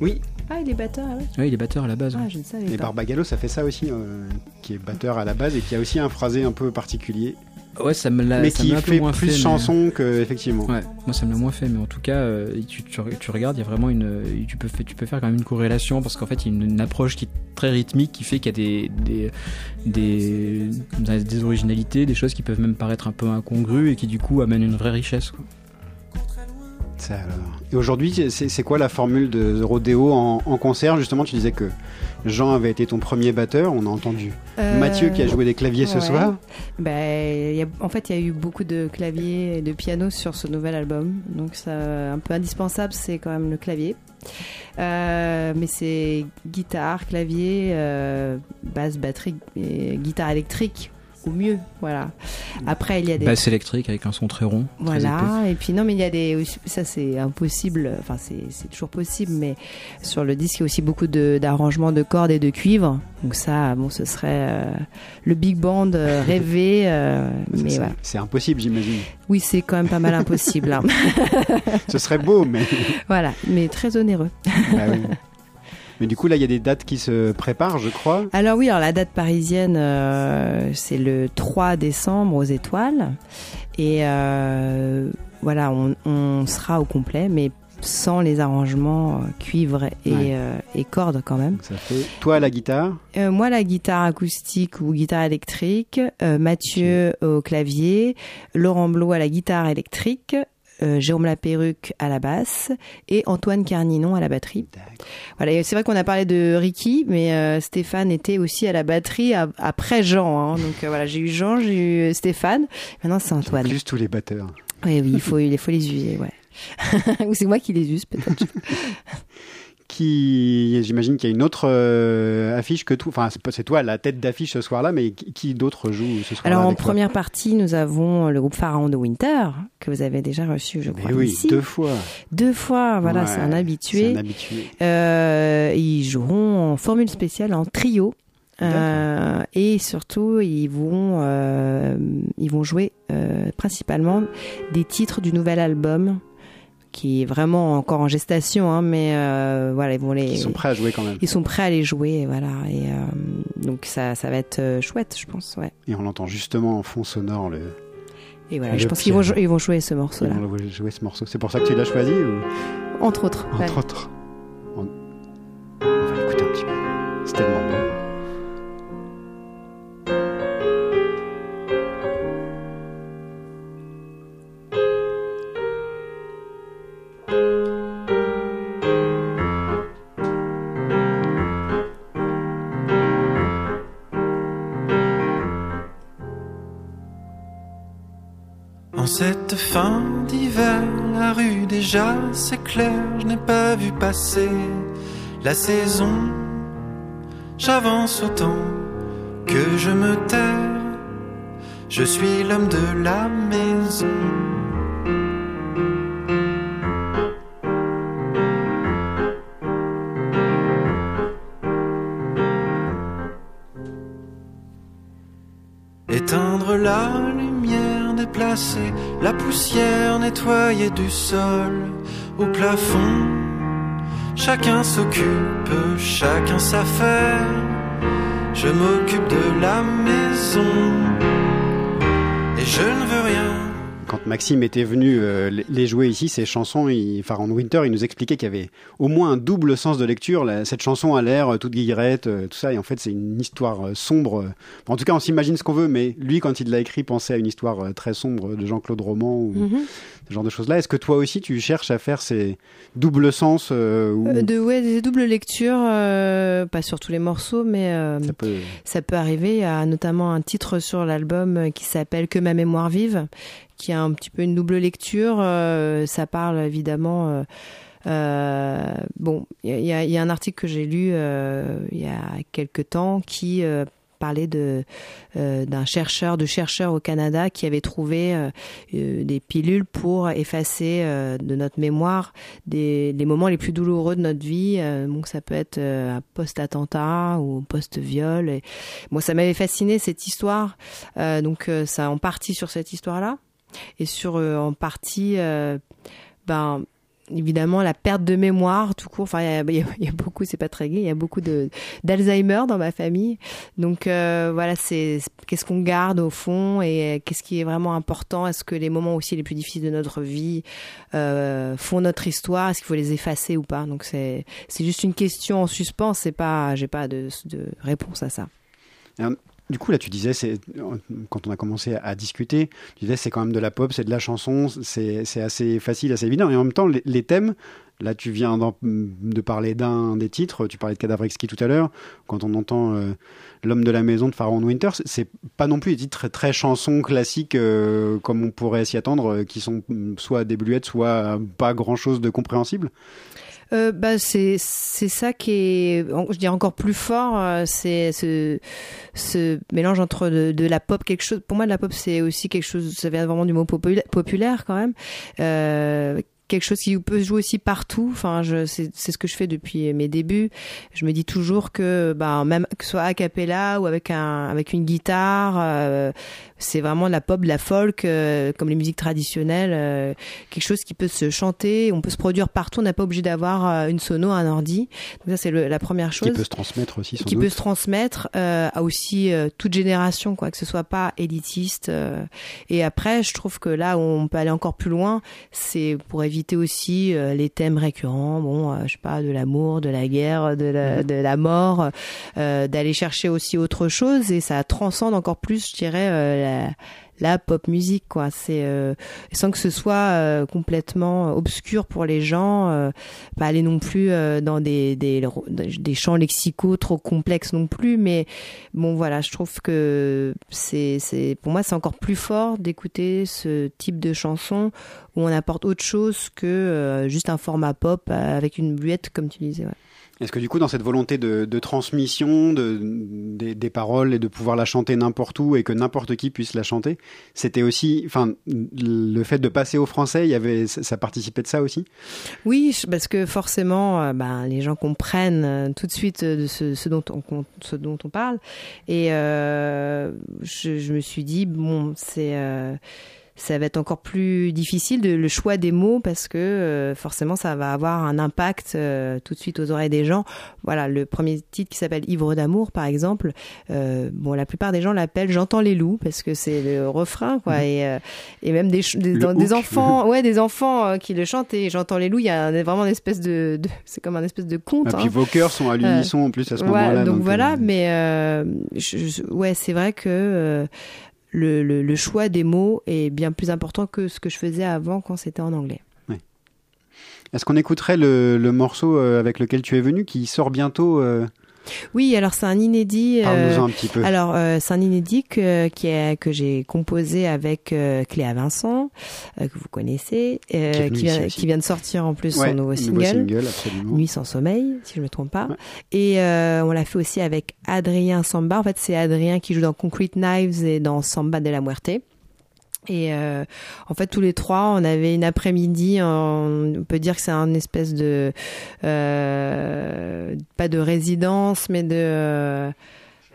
A: Oui.
J: Ah, il est batteur, ah ouais.
K: Oui, il est batteur à la base.
J: Ah,
K: ouais.
J: je ne savais
A: Et
J: pas.
A: Barbagallo, ça fait ça aussi, euh, qui est batteur à la base et qui a aussi un phrasé un peu particulier,
K: Ouais, ça me l'a.
A: mais
K: ça
A: qui fait
K: moins
A: plus
K: fait, mais-
A: chanson que effectivement.
K: Ouais, moi ça me l'a moins fait, mais en tout cas, euh, tu, tu, tu regardes, il y a vraiment une, tu peux, faire- tu peux faire quand même une corrélation parce qu'en fait, il y a une, une approche qui est très rythmique, qui fait qu'il y a des, des, des, des originalités, des choses qui peuvent même paraître un peu incongrues et qui du coup amènent une vraie richesse. Quoi.
A: Ça alors. Et aujourd'hui, c'est quoi la formule de The Rodeo en, en concert? Justement, tu disais que Jean avait été ton premier batteur. On a entendu
J: Euh,
A: Mathieu qui a joué des claviers ce soir.
J: Ben, il y a- en fait, il y a eu beaucoup de claviers et de pianos sur ce nouvel album. Donc, ça, un peu indispensable, c'est quand même le clavier. Euh, mais c'est guitare, clavier, euh, basse, batterie et guitare électrique au mieux. Voilà. Après, il y a des.
K: Basse électrique avec un son très rond. très.
J: Voilà, et puis non, mais il y a des. Ça, c'est impossible, enfin, c'est c'est toujours possible, mais sur le disque, il y a aussi beaucoup de- d'arrangements de, cordes et de cuivre. Donc, ça, bon, ce serait euh, le big band euh, rêvé, euh, mais
A: c'est-
J: voilà.
A: C'est impossible, j'imagine.
J: Oui, c'est quand même pas mal impossible. hein.
A: Ce serait beau, mais.
J: voilà, mais très onéreux.
A: Ah oui. Mais du coup, là, il y a des dates qui se préparent, je crois.
J: Alors oui, alors la date parisienne, euh, c'est le 3 décembre aux Étoiles. Et euh, voilà, on, on sera au complet, mais sans les arrangements euh, cuivre et,
A: Ouais.
J: euh, et cordes quand même.
A: Ça fait toi à la guitare?
J: Moi, la guitare acoustique ou guitare électrique, Mathieu au clavier, Laurent Blot à la guitare électrique, euh, Jérôme Laperruque à la basse et Antoine Carninon à la batterie. Voilà, c'est vrai qu'on a parlé de Ricky, mais euh, Stéphane était aussi à la batterie après Jean. hein. Donc euh, voilà, j'ai eu Jean, j'ai eu Stéphane, maintenant c'est Antoine.
A: Plus tous les batteurs.
J: Oui, oui, il faut, il faut les user, ouais. Ou c'est moi qui les use peut-être.
A: Qui, j'imagine qu'il y a une autre euh, affiche que tout. Enfin, c'est toi la tête d'affiche ce soir-là, mais qui, qui d'autre joue ce soir-là
J: Alors en première partie, nous avons le groupe Pharaon de Winter que vous avez déjà reçu, je crois.
A: Mais oui,
J: ici.
A: deux fois.
J: Deux fois, voilà,
A: Ouais,
J: c'est un habitué.
A: un habitué.
J: Euh, ils joueront en formule spéciale, en trio. Euh, et surtout, ils vont, euh, ils vont jouer euh, principalement des titres du nouvel album qui est vraiment encore en gestation, hein, mais euh, voilà, ils vont les.
A: Ils sont prêts à jouer quand même.
J: Ils sont prêts à les jouer, voilà. Et euh, donc ça, ça va être euh, chouette, je pense, ouais.
A: Et on l'entend justement en fond sonore le.
J: Et voilà,
A: le
J: je pense qu'ils vont, ils vont jouer ce morceau-là,
A: Ils vont jouer ce morceau. C'est pour ça que tu l'as choisi ou?
J: Entre autres.
A: entre
J: ouais.
A: autres. On... on va écouter un petit peu. C'est tellement beau.
M: En cette fin d'hiver, la rue déjà s'éclaire, je n'ai pas vu passer la saison. J'avance autant que je me terre, je suis l'homme de la maison. Nettoyer du sol au plafond. Chacun s'occupe, chacun sa faire. Je m'occupe de la maison et je ne veux rien.
A: Quand Maxime était venu euh, les- jouer ici, ces chansons, il, Pharaon Winter, il nous expliquait qu'il y avait au moins un double sens de lecture. La- cette chanson a l'air euh, toute guillerette, euh, tout ça, et en fait c'est une histoire euh, sombre. en tout cas, on s'imagine ce qu'on veut, mais lui, quand il l'a écrit, pensait à une histoire très sombre de Jean-Claude Roman ou
J: Mhm.
A: ce genre de choses-là. Est-ce que toi aussi, tu cherches à faire ces doubles sens ou...
J: Euh, de ouais, des doubles lectures, pas sur tous les morceaux, mais
A: Ça peut-
J: ça peut arriver. Il y a notamment un titre sur l'album qui s'appelle Que ma mémoire vive, qui a un petit peu une double lecture. Euh, ça parle évidemment. euh, euh, bon, il y a, un article que j'ai lu il y a quelques temps qui parlait de d'un chercheur, de chercheurs au Canada qui avait trouvé des pilules pour effacer de notre mémoire des les moments les plus douloureux de notre vie. Donc ça peut être un post-attentat ou post-viol. Et moi, ça m'avait fasciné cette histoire. Donc ça en partie sur cette histoire-là et sur euh, en partie, euh, ben évidemment la perte de mémoire tout court. Enfin, il y a, beaucoup, c'est pas très gai, il y a beaucoup de d'Alzheimer dans ma famille. Donc euh, voilà, c'est qu'est-ce qu'on garde au fond et qu'est-ce qui est vraiment important? Est-ce que les moments aussi les plus difficiles de notre vie font notre histoire? Est-ce qu'il faut les effacer ou pas? Donc c'est c'est juste une question en suspens. C'est pas, j'ai pas de, de réponse à ça.
A: Du coup, là, tu disais, quand on a commencé à discuter, tu disais, c'est quand même de la pop, c'est de la chanson, c'est assez facile, assez évident. Et en même temps, les, thèmes, là, tu viens de parler d'un des titres, tu parlais de Cadavre Exquis tout à l'heure. Quand on entend euh, L'homme de la maison de Pharaon Winter, c'est- pas non plus des titres très, chansons classiques euh, comme on pourrait s'y attendre, euh, qui sont soit des bluettes, soit pas grand chose de compréhensible.
J: Euh, bah c'est c'est ça qui est je dirais encore plus fort euh, c'est ce mélange entre de, de la pop quelque chose pour moi de la pop c'est aussi quelque chose ça vient vraiment du mot popula- populaire quand même. Euh, quelque chose qui peut se jouer aussi partout. Enfin je c'est c'est ce que je fais depuis mes débuts. Je me dis toujours que bah même que ce soit a cappella ou avec un avec une guitare euh, c'est vraiment de la pop de la folk euh, comme les musiques traditionnelles euh, quelque chose qui peut se chanter. On peut se produire partout. On n'a pas obligé d'avoir une sono un ordi. Donc ça c'est le- la première chose.
A: Qui peut se transmettre aussi, sans
J: qui
A: doute.
J: peut se transmettre à aussi toute génération quoi que ce soit pas élitiste et après je trouve que là où on peut aller encore plus loin. C'est pour éviter aussi euh, les thèmes récurrents bon euh, je sais pas de l'amour de la guerre de la, de la mort euh, d'aller chercher aussi autre chose et ça transcende encore plus je dirais euh, la la pop musique quoi c'est euh, sans que ce soit euh, complètement obscur pour les gens euh, pas aller non plus euh, dans des, des des champs lexicaux trop complexes non plus mais bon voilà je trouve que c'est c'est pour moi c'est encore plus fort d'écouter ce type de chanson où on apporte autre chose que euh, juste un format pop avec une bluette comme tu disais ouais.
A: Est-ce que du coup, dans cette volonté de, transmission de, des, paroles et de pouvoir la chanter n'importe où et que n'importe qui puisse la chanter, c'était aussi, enfin, le fait de passer au français, y avait, ça participait de ça aussi?
J: Oui, parce que forcément, euh, ben, les gens comprennent euh, tout de suite euh, ce, dont on ce dont on parle. Et je, me suis dit bon, c'est ça va être encore plus difficile de le choix des mots parce que euh, forcément ça va avoir un impact euh, tout de suite aux oreilles des gens. Voilà, le premier titre qui s'appelle Ivre d'amour par exemple, euh, bon la plupart des gens l'appellent J'entends les loups parce que c'est le refrain quoi et, euh, et même des, dans- enfants ouais des enfants qui le chantent et J'entends les loups, il y a vraiment une espèce de, de- c'est comme un espèce de conte.
A: Et puis
J: hein.
A: vos cœurs sont à l'unisson en plus à ce
J: Ouais,
A: moment-là.
J: donc,
A: donc,
J: voilà, mais je- je- ouais, c'est vrai que le, le, choix des mots est bien plus important que ce que je faisais avant quand c'était en anglais.
A: Est-ce qu'on écouterait le, le morceau euh, avec lequel tu es venu qui sort bientôt euh,
J: Oui, alors c'est un inédit. euh,
A: Parle-nous-en un petit peu.
J: Alors euh, c'est un inédit que, qui est, que j'ai composé avec euh, Cléa Vincent, euh, que vous connaissez, euh,
A: Qui
J: qui, vient, qui vient de sortir en plus
A: Ouais,
J: son nouveau
A: nouveau
J: single,
A: single, absolument.
J: Nuit sans sommeil, si je me trompe pas. Et euh, on l'a fait aussi avec Adrien Samba. En fait, c'est Adrien qui joue dans Concrete Knives et dans Samba de la Muerte. Et euh, en fait, tous les trois, on avait une après-midi. On peut dire que c'est un espèce de euh, pas de résidence, mais de euh,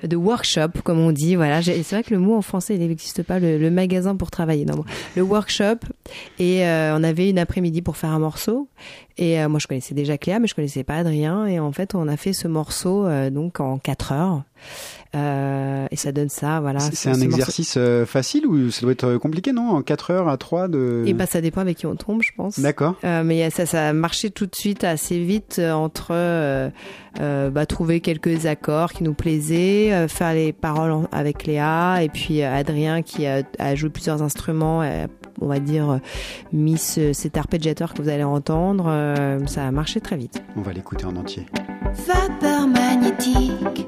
J: de workshop, comme on dit. Voilà, c'est vrai que le mot en français il n'existe pas. Le, le magasin pour travailler, non, bon. le workshop. Et euh, on avait une après-midi pour faire un morceau. Et euh, moi, je connaissais déjà Cléa, mais je connaissais pas Adrien. Et en fait, on a fait ce morceau euh, donc en quatre heures. Euh, et ça donne ça, voilà.
A: C'est
J: ce-
A: c'est un
J: morceau.
A: exercice euh, facile ou ça doit être euh, compliqué, non? En 4 heures à 3 de...
J: Et bah ça dépend avec qui on tombe, je pense.
A: D'accord.
J: Euh, mais ça, ça a marché tout de suite assez vite entre euh, euh, bah, trouver quelques accords qui nous plaisaient, euh, faire les paroles avec Léa et puis euh, Adrien qui a, a joué plusieurs instruments, on va dire mis ce- cet arpégiateur que vous allez entendre. euh, ça a marché très vite.
A: On va l'écouter en entier.
I: Vapeur magnétique.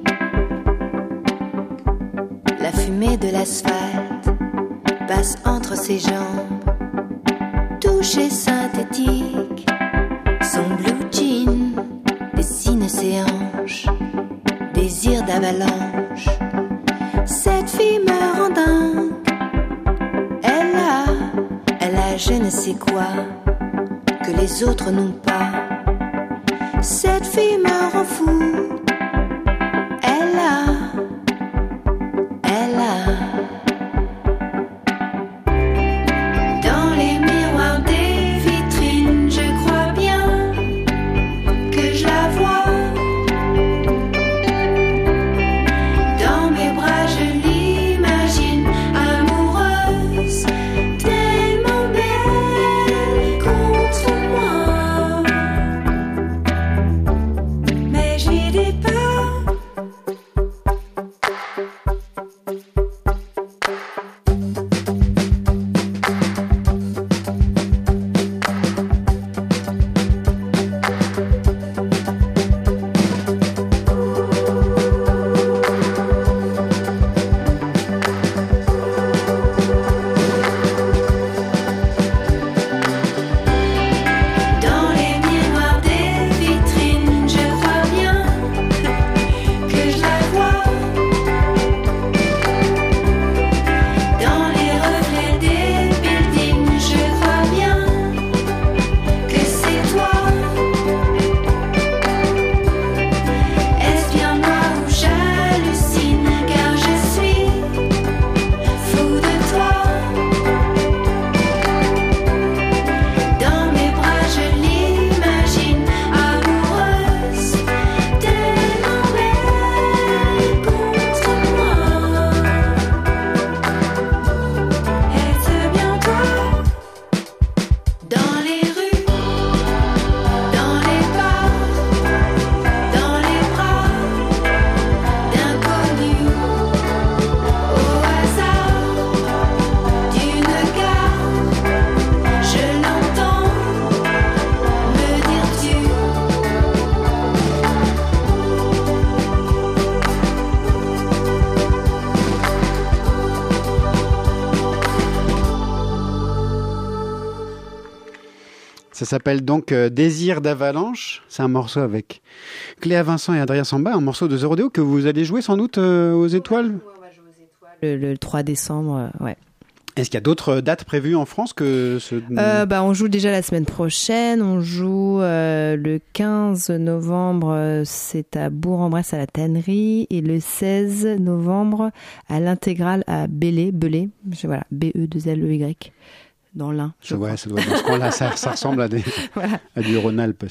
I: Fumée de l'asphalte passe entre ses jambes. Toucher synthétique. Son blue jean dessine ses hanches. Désir d'avalanche. Cette fille me rend dingue. Elle a, elle a je ne sais quoi que les autres n'ont pas. Cette fille me rend fou.
A: Ça s'appelle donc euh, Désir d'avalanche. C'est un morceau avec Cléa Vincent et Adrien Samba, un morceau de The Rodeo que vous allez jouer sans doute euh, aux étoiles.
J: Le, le 3 décembre, euh, ouais.
A: Est-ce qu'il y a d'autres dates prévues en France que ce...
J: Euh, bah, on joue déjà la semaine prochaine. On joue euh, le 15 novembre, euh, c'est à Bourg-en-Bresse à la tannerie. Et le 16 novembre à l'intégrale à. Belay, je- voilà, B-E-2-L-E-Y, dans l'Ain.
A: ouais, ça doit être dans ce coin-là. Ça, ça ressemble à, des,
J: Voilà.
A: à du Rhône-Alpes.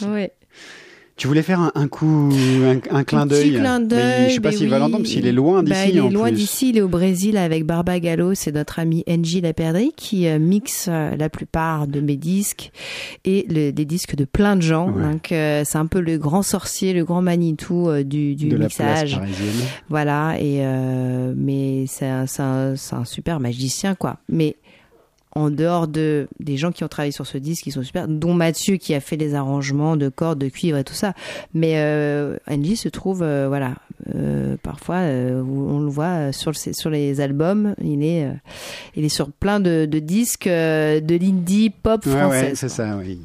A: Tu voulais faire un, un coup, un, un clin
J: Un
A: d'œil.
J: petit clin d'œil.
A: Je sais pas s'il va l'entendre, qu'il est loin
J: Bah,
A: d'ici
J: il est
A: en
J: loin d'ici, il est au Brésil avec Barba Gallo, c'est notre ami Angie Laperdrie qui euh, mixe euh, la plupart de mes disques et le- des disques de plein de gens.
A: Ouais.
J: Donc euh, c'est un peu le grand sorcier, le grand Manitou du, du
A: de la place
J: mixage.
A: parisienne.
J: Voilà, et mais c'est un, un, un super magicien, quoi. Mais en dehors de des gens qui ont travaillé sur ce disque, qui sont super, dont Mathieu qui a fait les arrangements de cordes, de cuivre et tout ça. Mais euh, Angie se trouve, euh, voilà, euh, parfois euh, on le voit sur, le, sur les albums, il est, il est sur plein de, de disques de l'indie pop
A: Ouais,
J: française.
A: ouais, c'est ça, oui.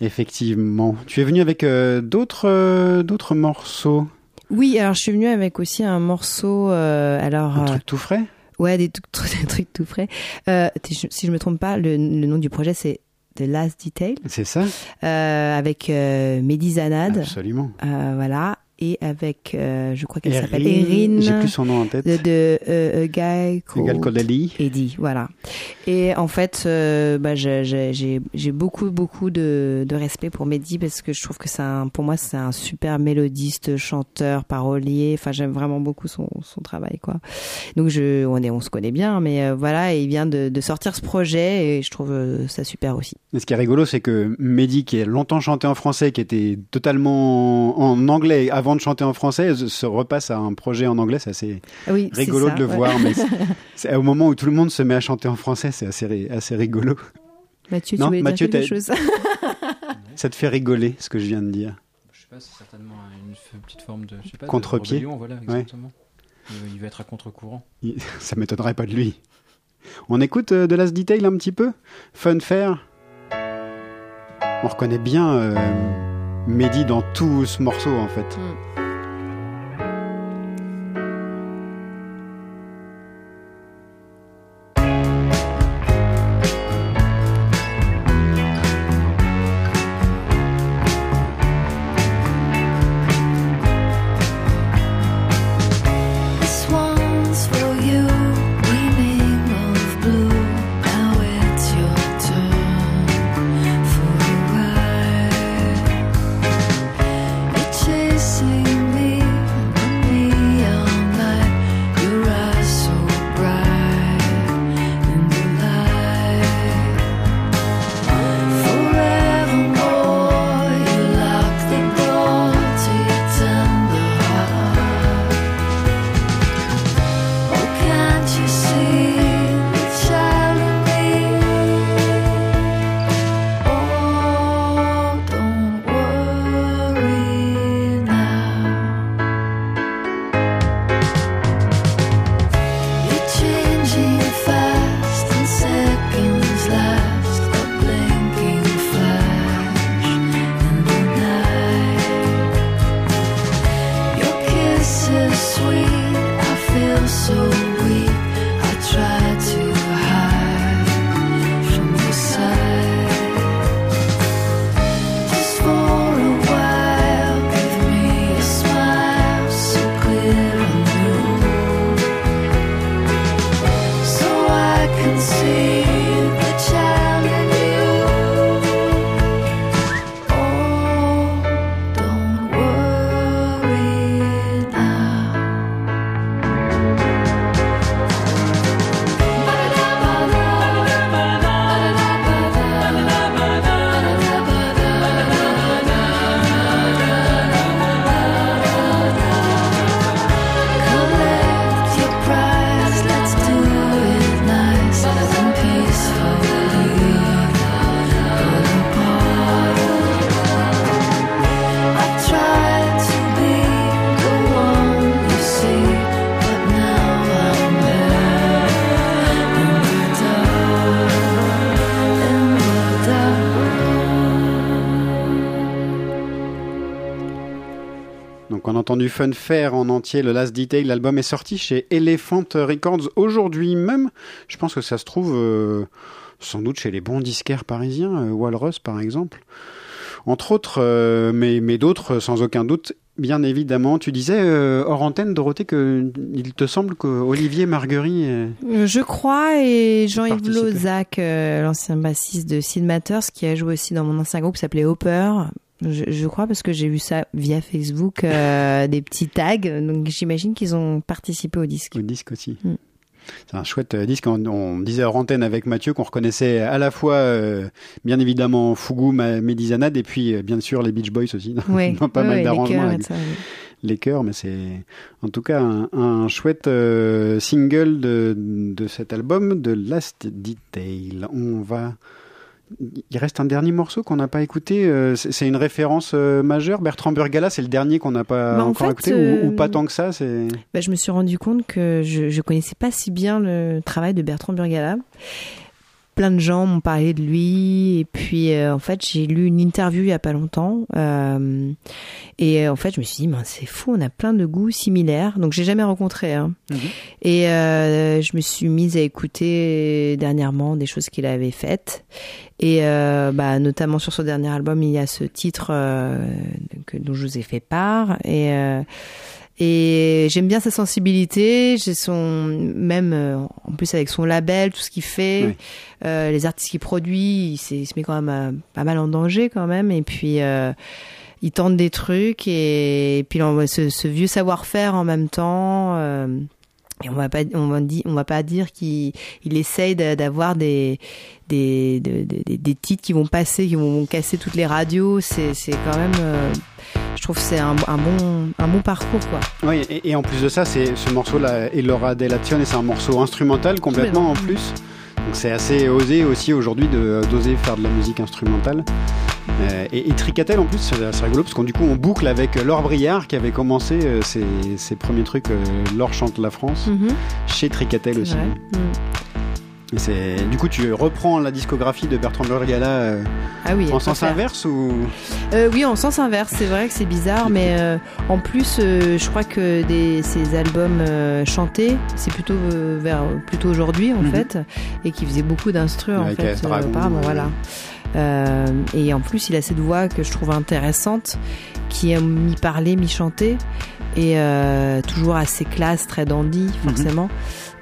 A: Effectivement. Tu es venu avec d'autres d'autres morceaux,
J: Oui, alors je suis venue avec aussi un morceau, alors.
A: un truc tout frais?
J: Ouais, des, trucs- des trucs tout frais. Euh, si je me trompe pas, le, le nom du projet c'est The Last Detail,
A: C'est ça?
J: Euh, avec euh, Mehdi Zanad,
A: Absolument.
J: euh, voilà, et avec, euh, je crois qu'elle s'appelle Erin.
A: J'ai plus son nom en tête.
J: De, de euh, a guy
A: Codali.
J: Eddie, voilà. Et en fait, euh, bah, j'ai j'ai beaucoup, beaucoup de, de respect pour Mehdi parce que je trouve que c'est un, pour moi, c'est un super mélodiste, chanteur, parolier. Enfin, j'aime vraiment beaucoup son, son travail, quoi. Donc, je, on est, on se connaît bien, mais euh, voilà, et il vient de, de sortir ce projet et je trouve euh, ça super aussi.
A: Et ce qui est rigolo, c'est que Mehdi, qui a longtemps chanté en français, qui était totalement en anglais avant de chanter en français, se- se repasse à un projet en anglais. C'est assez
J: Oui, c'est
A: rigolo
J: ça,
A: de le
J: ouais.
A: voir. Mais c'est- c'est au moment où tout le monde se met à chanter en français, c'est assez, assez rigolo.
J: Mathieu, tu
A: Non,
J: voulais
A: Mathieu,
J: dire quelque chose
A: Ça te fait rigoler, ce que je viens de dire.
K: Je sais pas, c'est certainement une petite forme de. Je sais pas, de
A: Contre-pied.
K: Voilà, exactement. Il, il va être à contre-courant.
A: Ça m'étonnerait pas de lui. On écoute euh, de Last Detail un petit peu? Fun Fair? On reconnaît bien euh, Mehdi dans tout ce morceau en fait.
N: This
A: entendu Fun Fair en entier, le Last Detail. L'album est sorti chez Elephant Records aujourd'hui même. Je pense que ça se trouve euh, sans doute chez les bons disquaires parisiens, euh, Walrus par exemple. Entre autres, euh, mais, mais d'autres sans aucun doute. Bien évidemment, tu disais euh, hors antenne, Dorothée, que il te semble que Olivier Marguerite. euh,
J: Je crois, et Jean-Yves. Lozac, euh, l'ancien bassiste de Sid Matters, qui a joué aussi dans mon ancien groupe, s'appelait Hopper. Je, je crois parce que j'ai vu ça via Facebook, euh, des petits tags. Donc j'imagine qu'ils ont participé au disque.
A: Au disque aussi.
J: Mm.
A: C'est un chouette euh, disque. On, on disait hors antenne avec Mathieu qu'on reconnaissait à la fois, euh, bien évidemment, Fougou, Médizanade, et puis euh, bien sûr les Beach Boys aussi, dans, dans pas
J: ouais,
A: mal
J: les
A: d'arrangements.
J: oui.
A: Les chœurs, mais c'est en tout cas un, un chouette euh, single de, de cet album, de Last Detail. On va. Il reste un dernier morceau qu'on n'a pas écouté. euh, c'est une référence euh, majeure. Bertrand Burgala, c'est le dernier qu'on n'a pas
J: Bah, en
A: encore
J: fait,
A: écouté, ou-
J: euh,
A: ou, pas tant que ça. C'est
J: Bah, je me suis rendu compte que je, je connaissais pas si bien le travail de Bertrand Burgala. Plein de gens m'ont parlé de lui. Et puis euh, en fait j'ai lu une interview il y a pas longtemps euh, et euh, en fait je me suis dit ben, c'est fou on a plein de goûts similaires. Donc j'ai jamais rencontré hein. et euh, je me suis mise à écouter dernièrement des choses qu'il avait faites. Et bah, notamment sur son dernier album il y a ce titre que, dont je vous ai fait part. Et et j'aime bien sa sensibilité, j'ai son même euh, en plus avec son label, tout ce qu'il fait,
A: Oui.
J: euh, les artistes qu'il produit, il, il se met quand même euh, pas mal en danger quand même. Et puis euh, il tente des trucs et, puis on- ce, ce vieux savoir-faire en même temps. euh, et on va pas, on va dire, on va pas dire qu'il il essaye d'a- d'avoir des des, de- de- des des titres qui vont passer, qui vont casser toutes les radios. C'est c'est quand même, euh, je trouve que c'est un, un bon un bon parcours quoi.
A: Oui, et, et en plus de ça, c'est ce morceau-là, Elora Delazione, c'est un morceau instrumental complètement en plus. Donc c'est assez osé aussi aujourd'hui de d'oser faire de la musique instrumentale. Euh, et, et Tricatel en plus, c'est rigolo parce qu'on du coup on boucle avec Laure Briard qui avait commencé euh, ses, ses premiers trucs. euh, Laure chante la France
J: Mhm.
A: chez Tricatel aussi.
J: Mm.
A: Et du coup tu reprends la discographie de Bertrand Burgala euh,
J: Ah oui,
A: en sens inverse ou?
J: Euh, oui, en sens inverse, c'est vrai que c'est bizarre, mais euh, en plus, euh, je crois que des, ces albums euh, chantés, c'est plutôt euh, vers plutôt aujourd'hui en
A: Mhm.
J: fait, et qui faisait beaucoup d'instru en fait,
A: Dragon,
J: voilà. Euh, et en plus, il a cette voix que je trouve intéressante, qui est mi-parler, mi-chanter, et euh, toujours assez classe, très dandy,
A: Mhm.
J: forcément.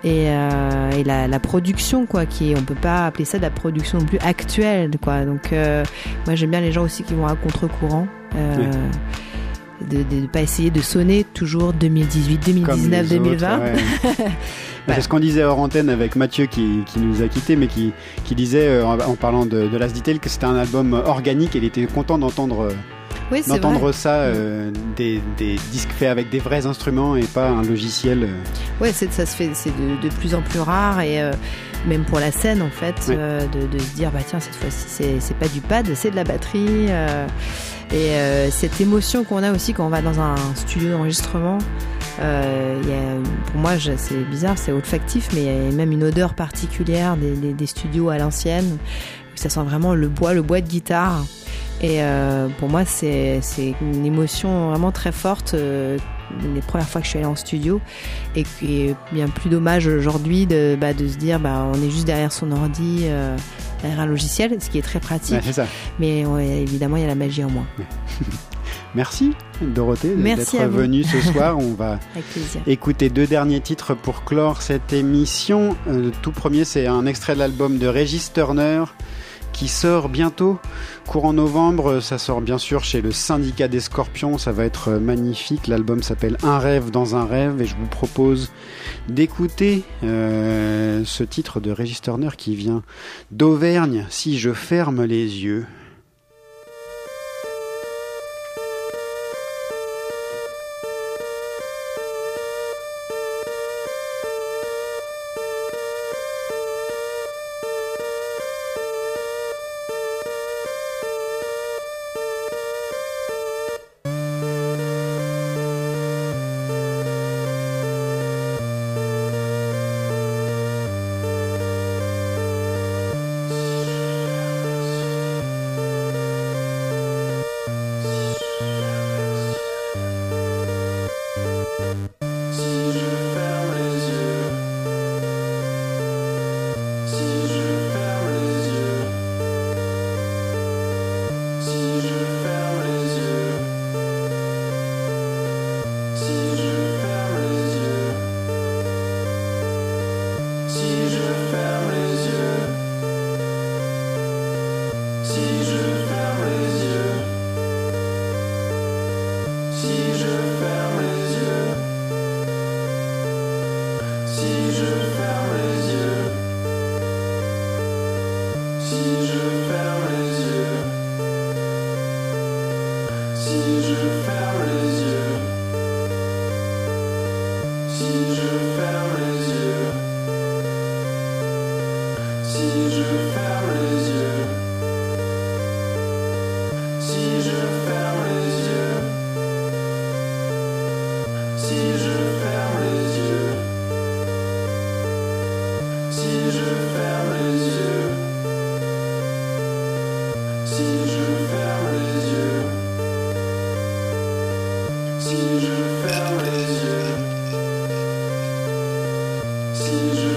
J: Et, euh, et la, la production, quoi, qui est, on peut pas appeler ça de la production non plus actuelle, quoi. Donc, euh, moi, j'aime bien les gens aussi qui vont à contre-courant. Euh, De ne pas essayer de sonner toujours 2018,
A: Comme
J: 2019,
A: les autres,
J: 2020.
A: ouais. C'est ce qu'on disait hors antenne avec Mathieu qui, qui nous a quittés, mais qui, qui disait euh, en, en parlant de, de Last Detail que c'était un album organique et il était content d'entendre euh,
J: Oui,
A: d'entendre ça, euh, des, des disques faits avec des vrais instruments et pas un logiciel. euh.
J: Ouais, c'est, ça se fait, c'est de, de plus en plus rare et euh, même pour la scène en fait,
A: Ouais.
J: de, de se dire bah tiens cette fois-ci c'est, c'est pas du pad, c'est de la batterie et euh, cette émotion qu'on a aussi quand on va dans un studio d'enregistrement. euh, y a, pour moi, c'est bizarre, c'est olfactif, mais il y a même une odeur particulière des, des, des studios à l'ancienne. Ça sent vraiment le bois, le bois de guitare. Et euh, pour moi, c'est c'est une émotion vraiment très forte. Les premières fois que je suis allée en studio et qui est bien plus dommage aujourd'hui de, bah, de se dire bah, on est juste derrière son ordi, euh, derrière un logiciel, ce qui est très pratique.
A: Ouais, c'est ça.
J: Mais ouais, évidemment, il y a la magie en moins.
A: Merci Dorothée d'être venue ce soir. On va écouter deux derniers titres pour clore cette émission. Euh, tout premier, c'est un extrait de l'album de Régis Turner qui sort bientôt, courant novembre. Ça sort bien sûr chez le Syndicat des Scorpions. Ça va être magnifique. L'album s'appelle Un rêve dans un rêve et je vous propose d'écouter euh, ce titre de Régis Turner qui vient d'Auvergne. Si je ferme les yeux.
O: Si je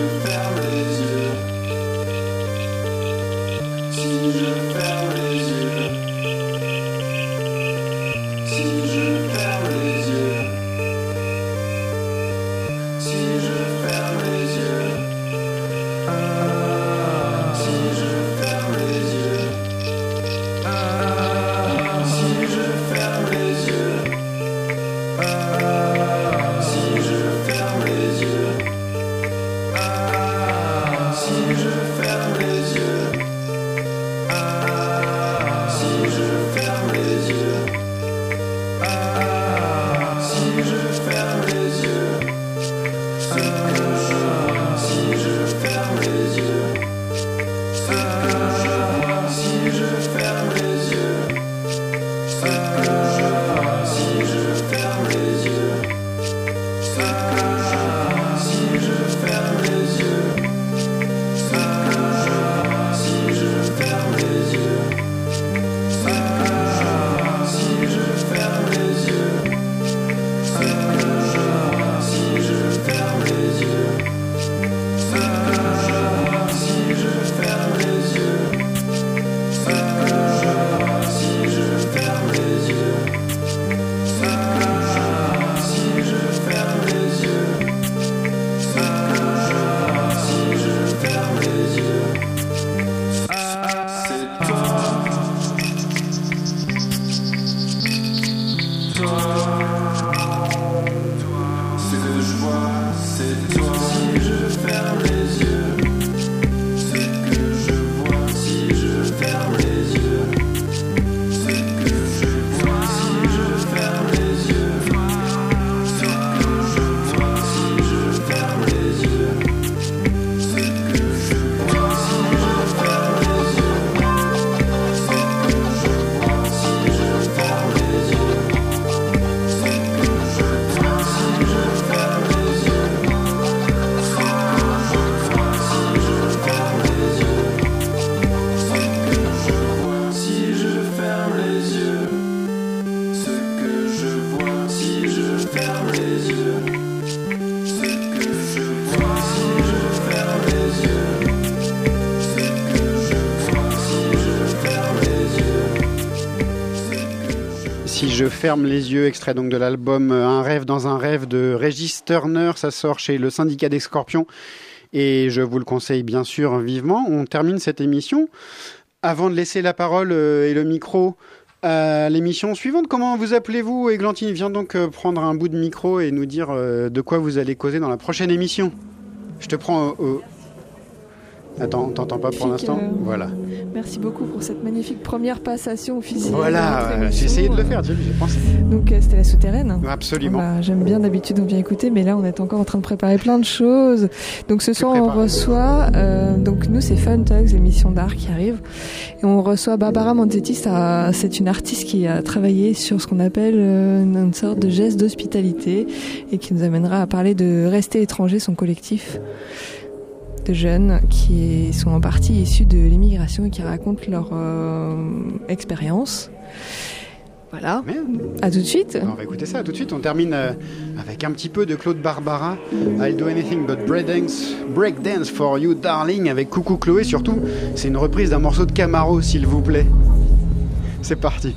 O: ferme les yeux,
A: extrait donc de l'album euh, Un rêve dans un rêve de Régis Turner, ça sort chez le syndicat des Scorpions et je vous le conseille bien sûr vivement. On termine cette émission. Avant de laisser la parole euh, et le micro à l'émission suivante, comment vous appelez-vous Églantine? Vient donc euh, prendre un bout de micro et nous dire de quoi vous allez causer dans la prochaine émission. Je te prends au- Attends, on t'entend pas pour l'instant
P: euh,
A: Voilà.
P: Merci beaucoup pour cette magnifique première passation officielle.
A: Voilà, euh, j'ai essayé de le faire, j'ai pensé.
P: Donc euh, c'était la souterraine.
A: Absolument.
P: Bah, J'aime bien d'habitude on vient écouter, mais là on est encore en train de préparer plein de choses. Donc ce soir on reçoit, euh, donc nous c'est Fun Talks, l'émission d'art qui arrive, et on reçoit Barbara Manzetti. C'est une artiste qui a travaillé sur ce qu'on appelle une sorte de geste d'hospitalité et qui nous amènera à parler de Rester étranger, son collectif de jeunes qui sont en partie issus de l'immigration et qui racontent leur euh, expérience. Voilà. À tout de suite.
A: On va écouter ça tout de suite. On termine euh, avec un petit peu de Claude Barbara. I'll do anything but break dance, break dance for you, darling, avec Coucou Chloé. Surtout, c'est une reprise d'un morceau de Camaro, s'il vous plaît. C'est parti.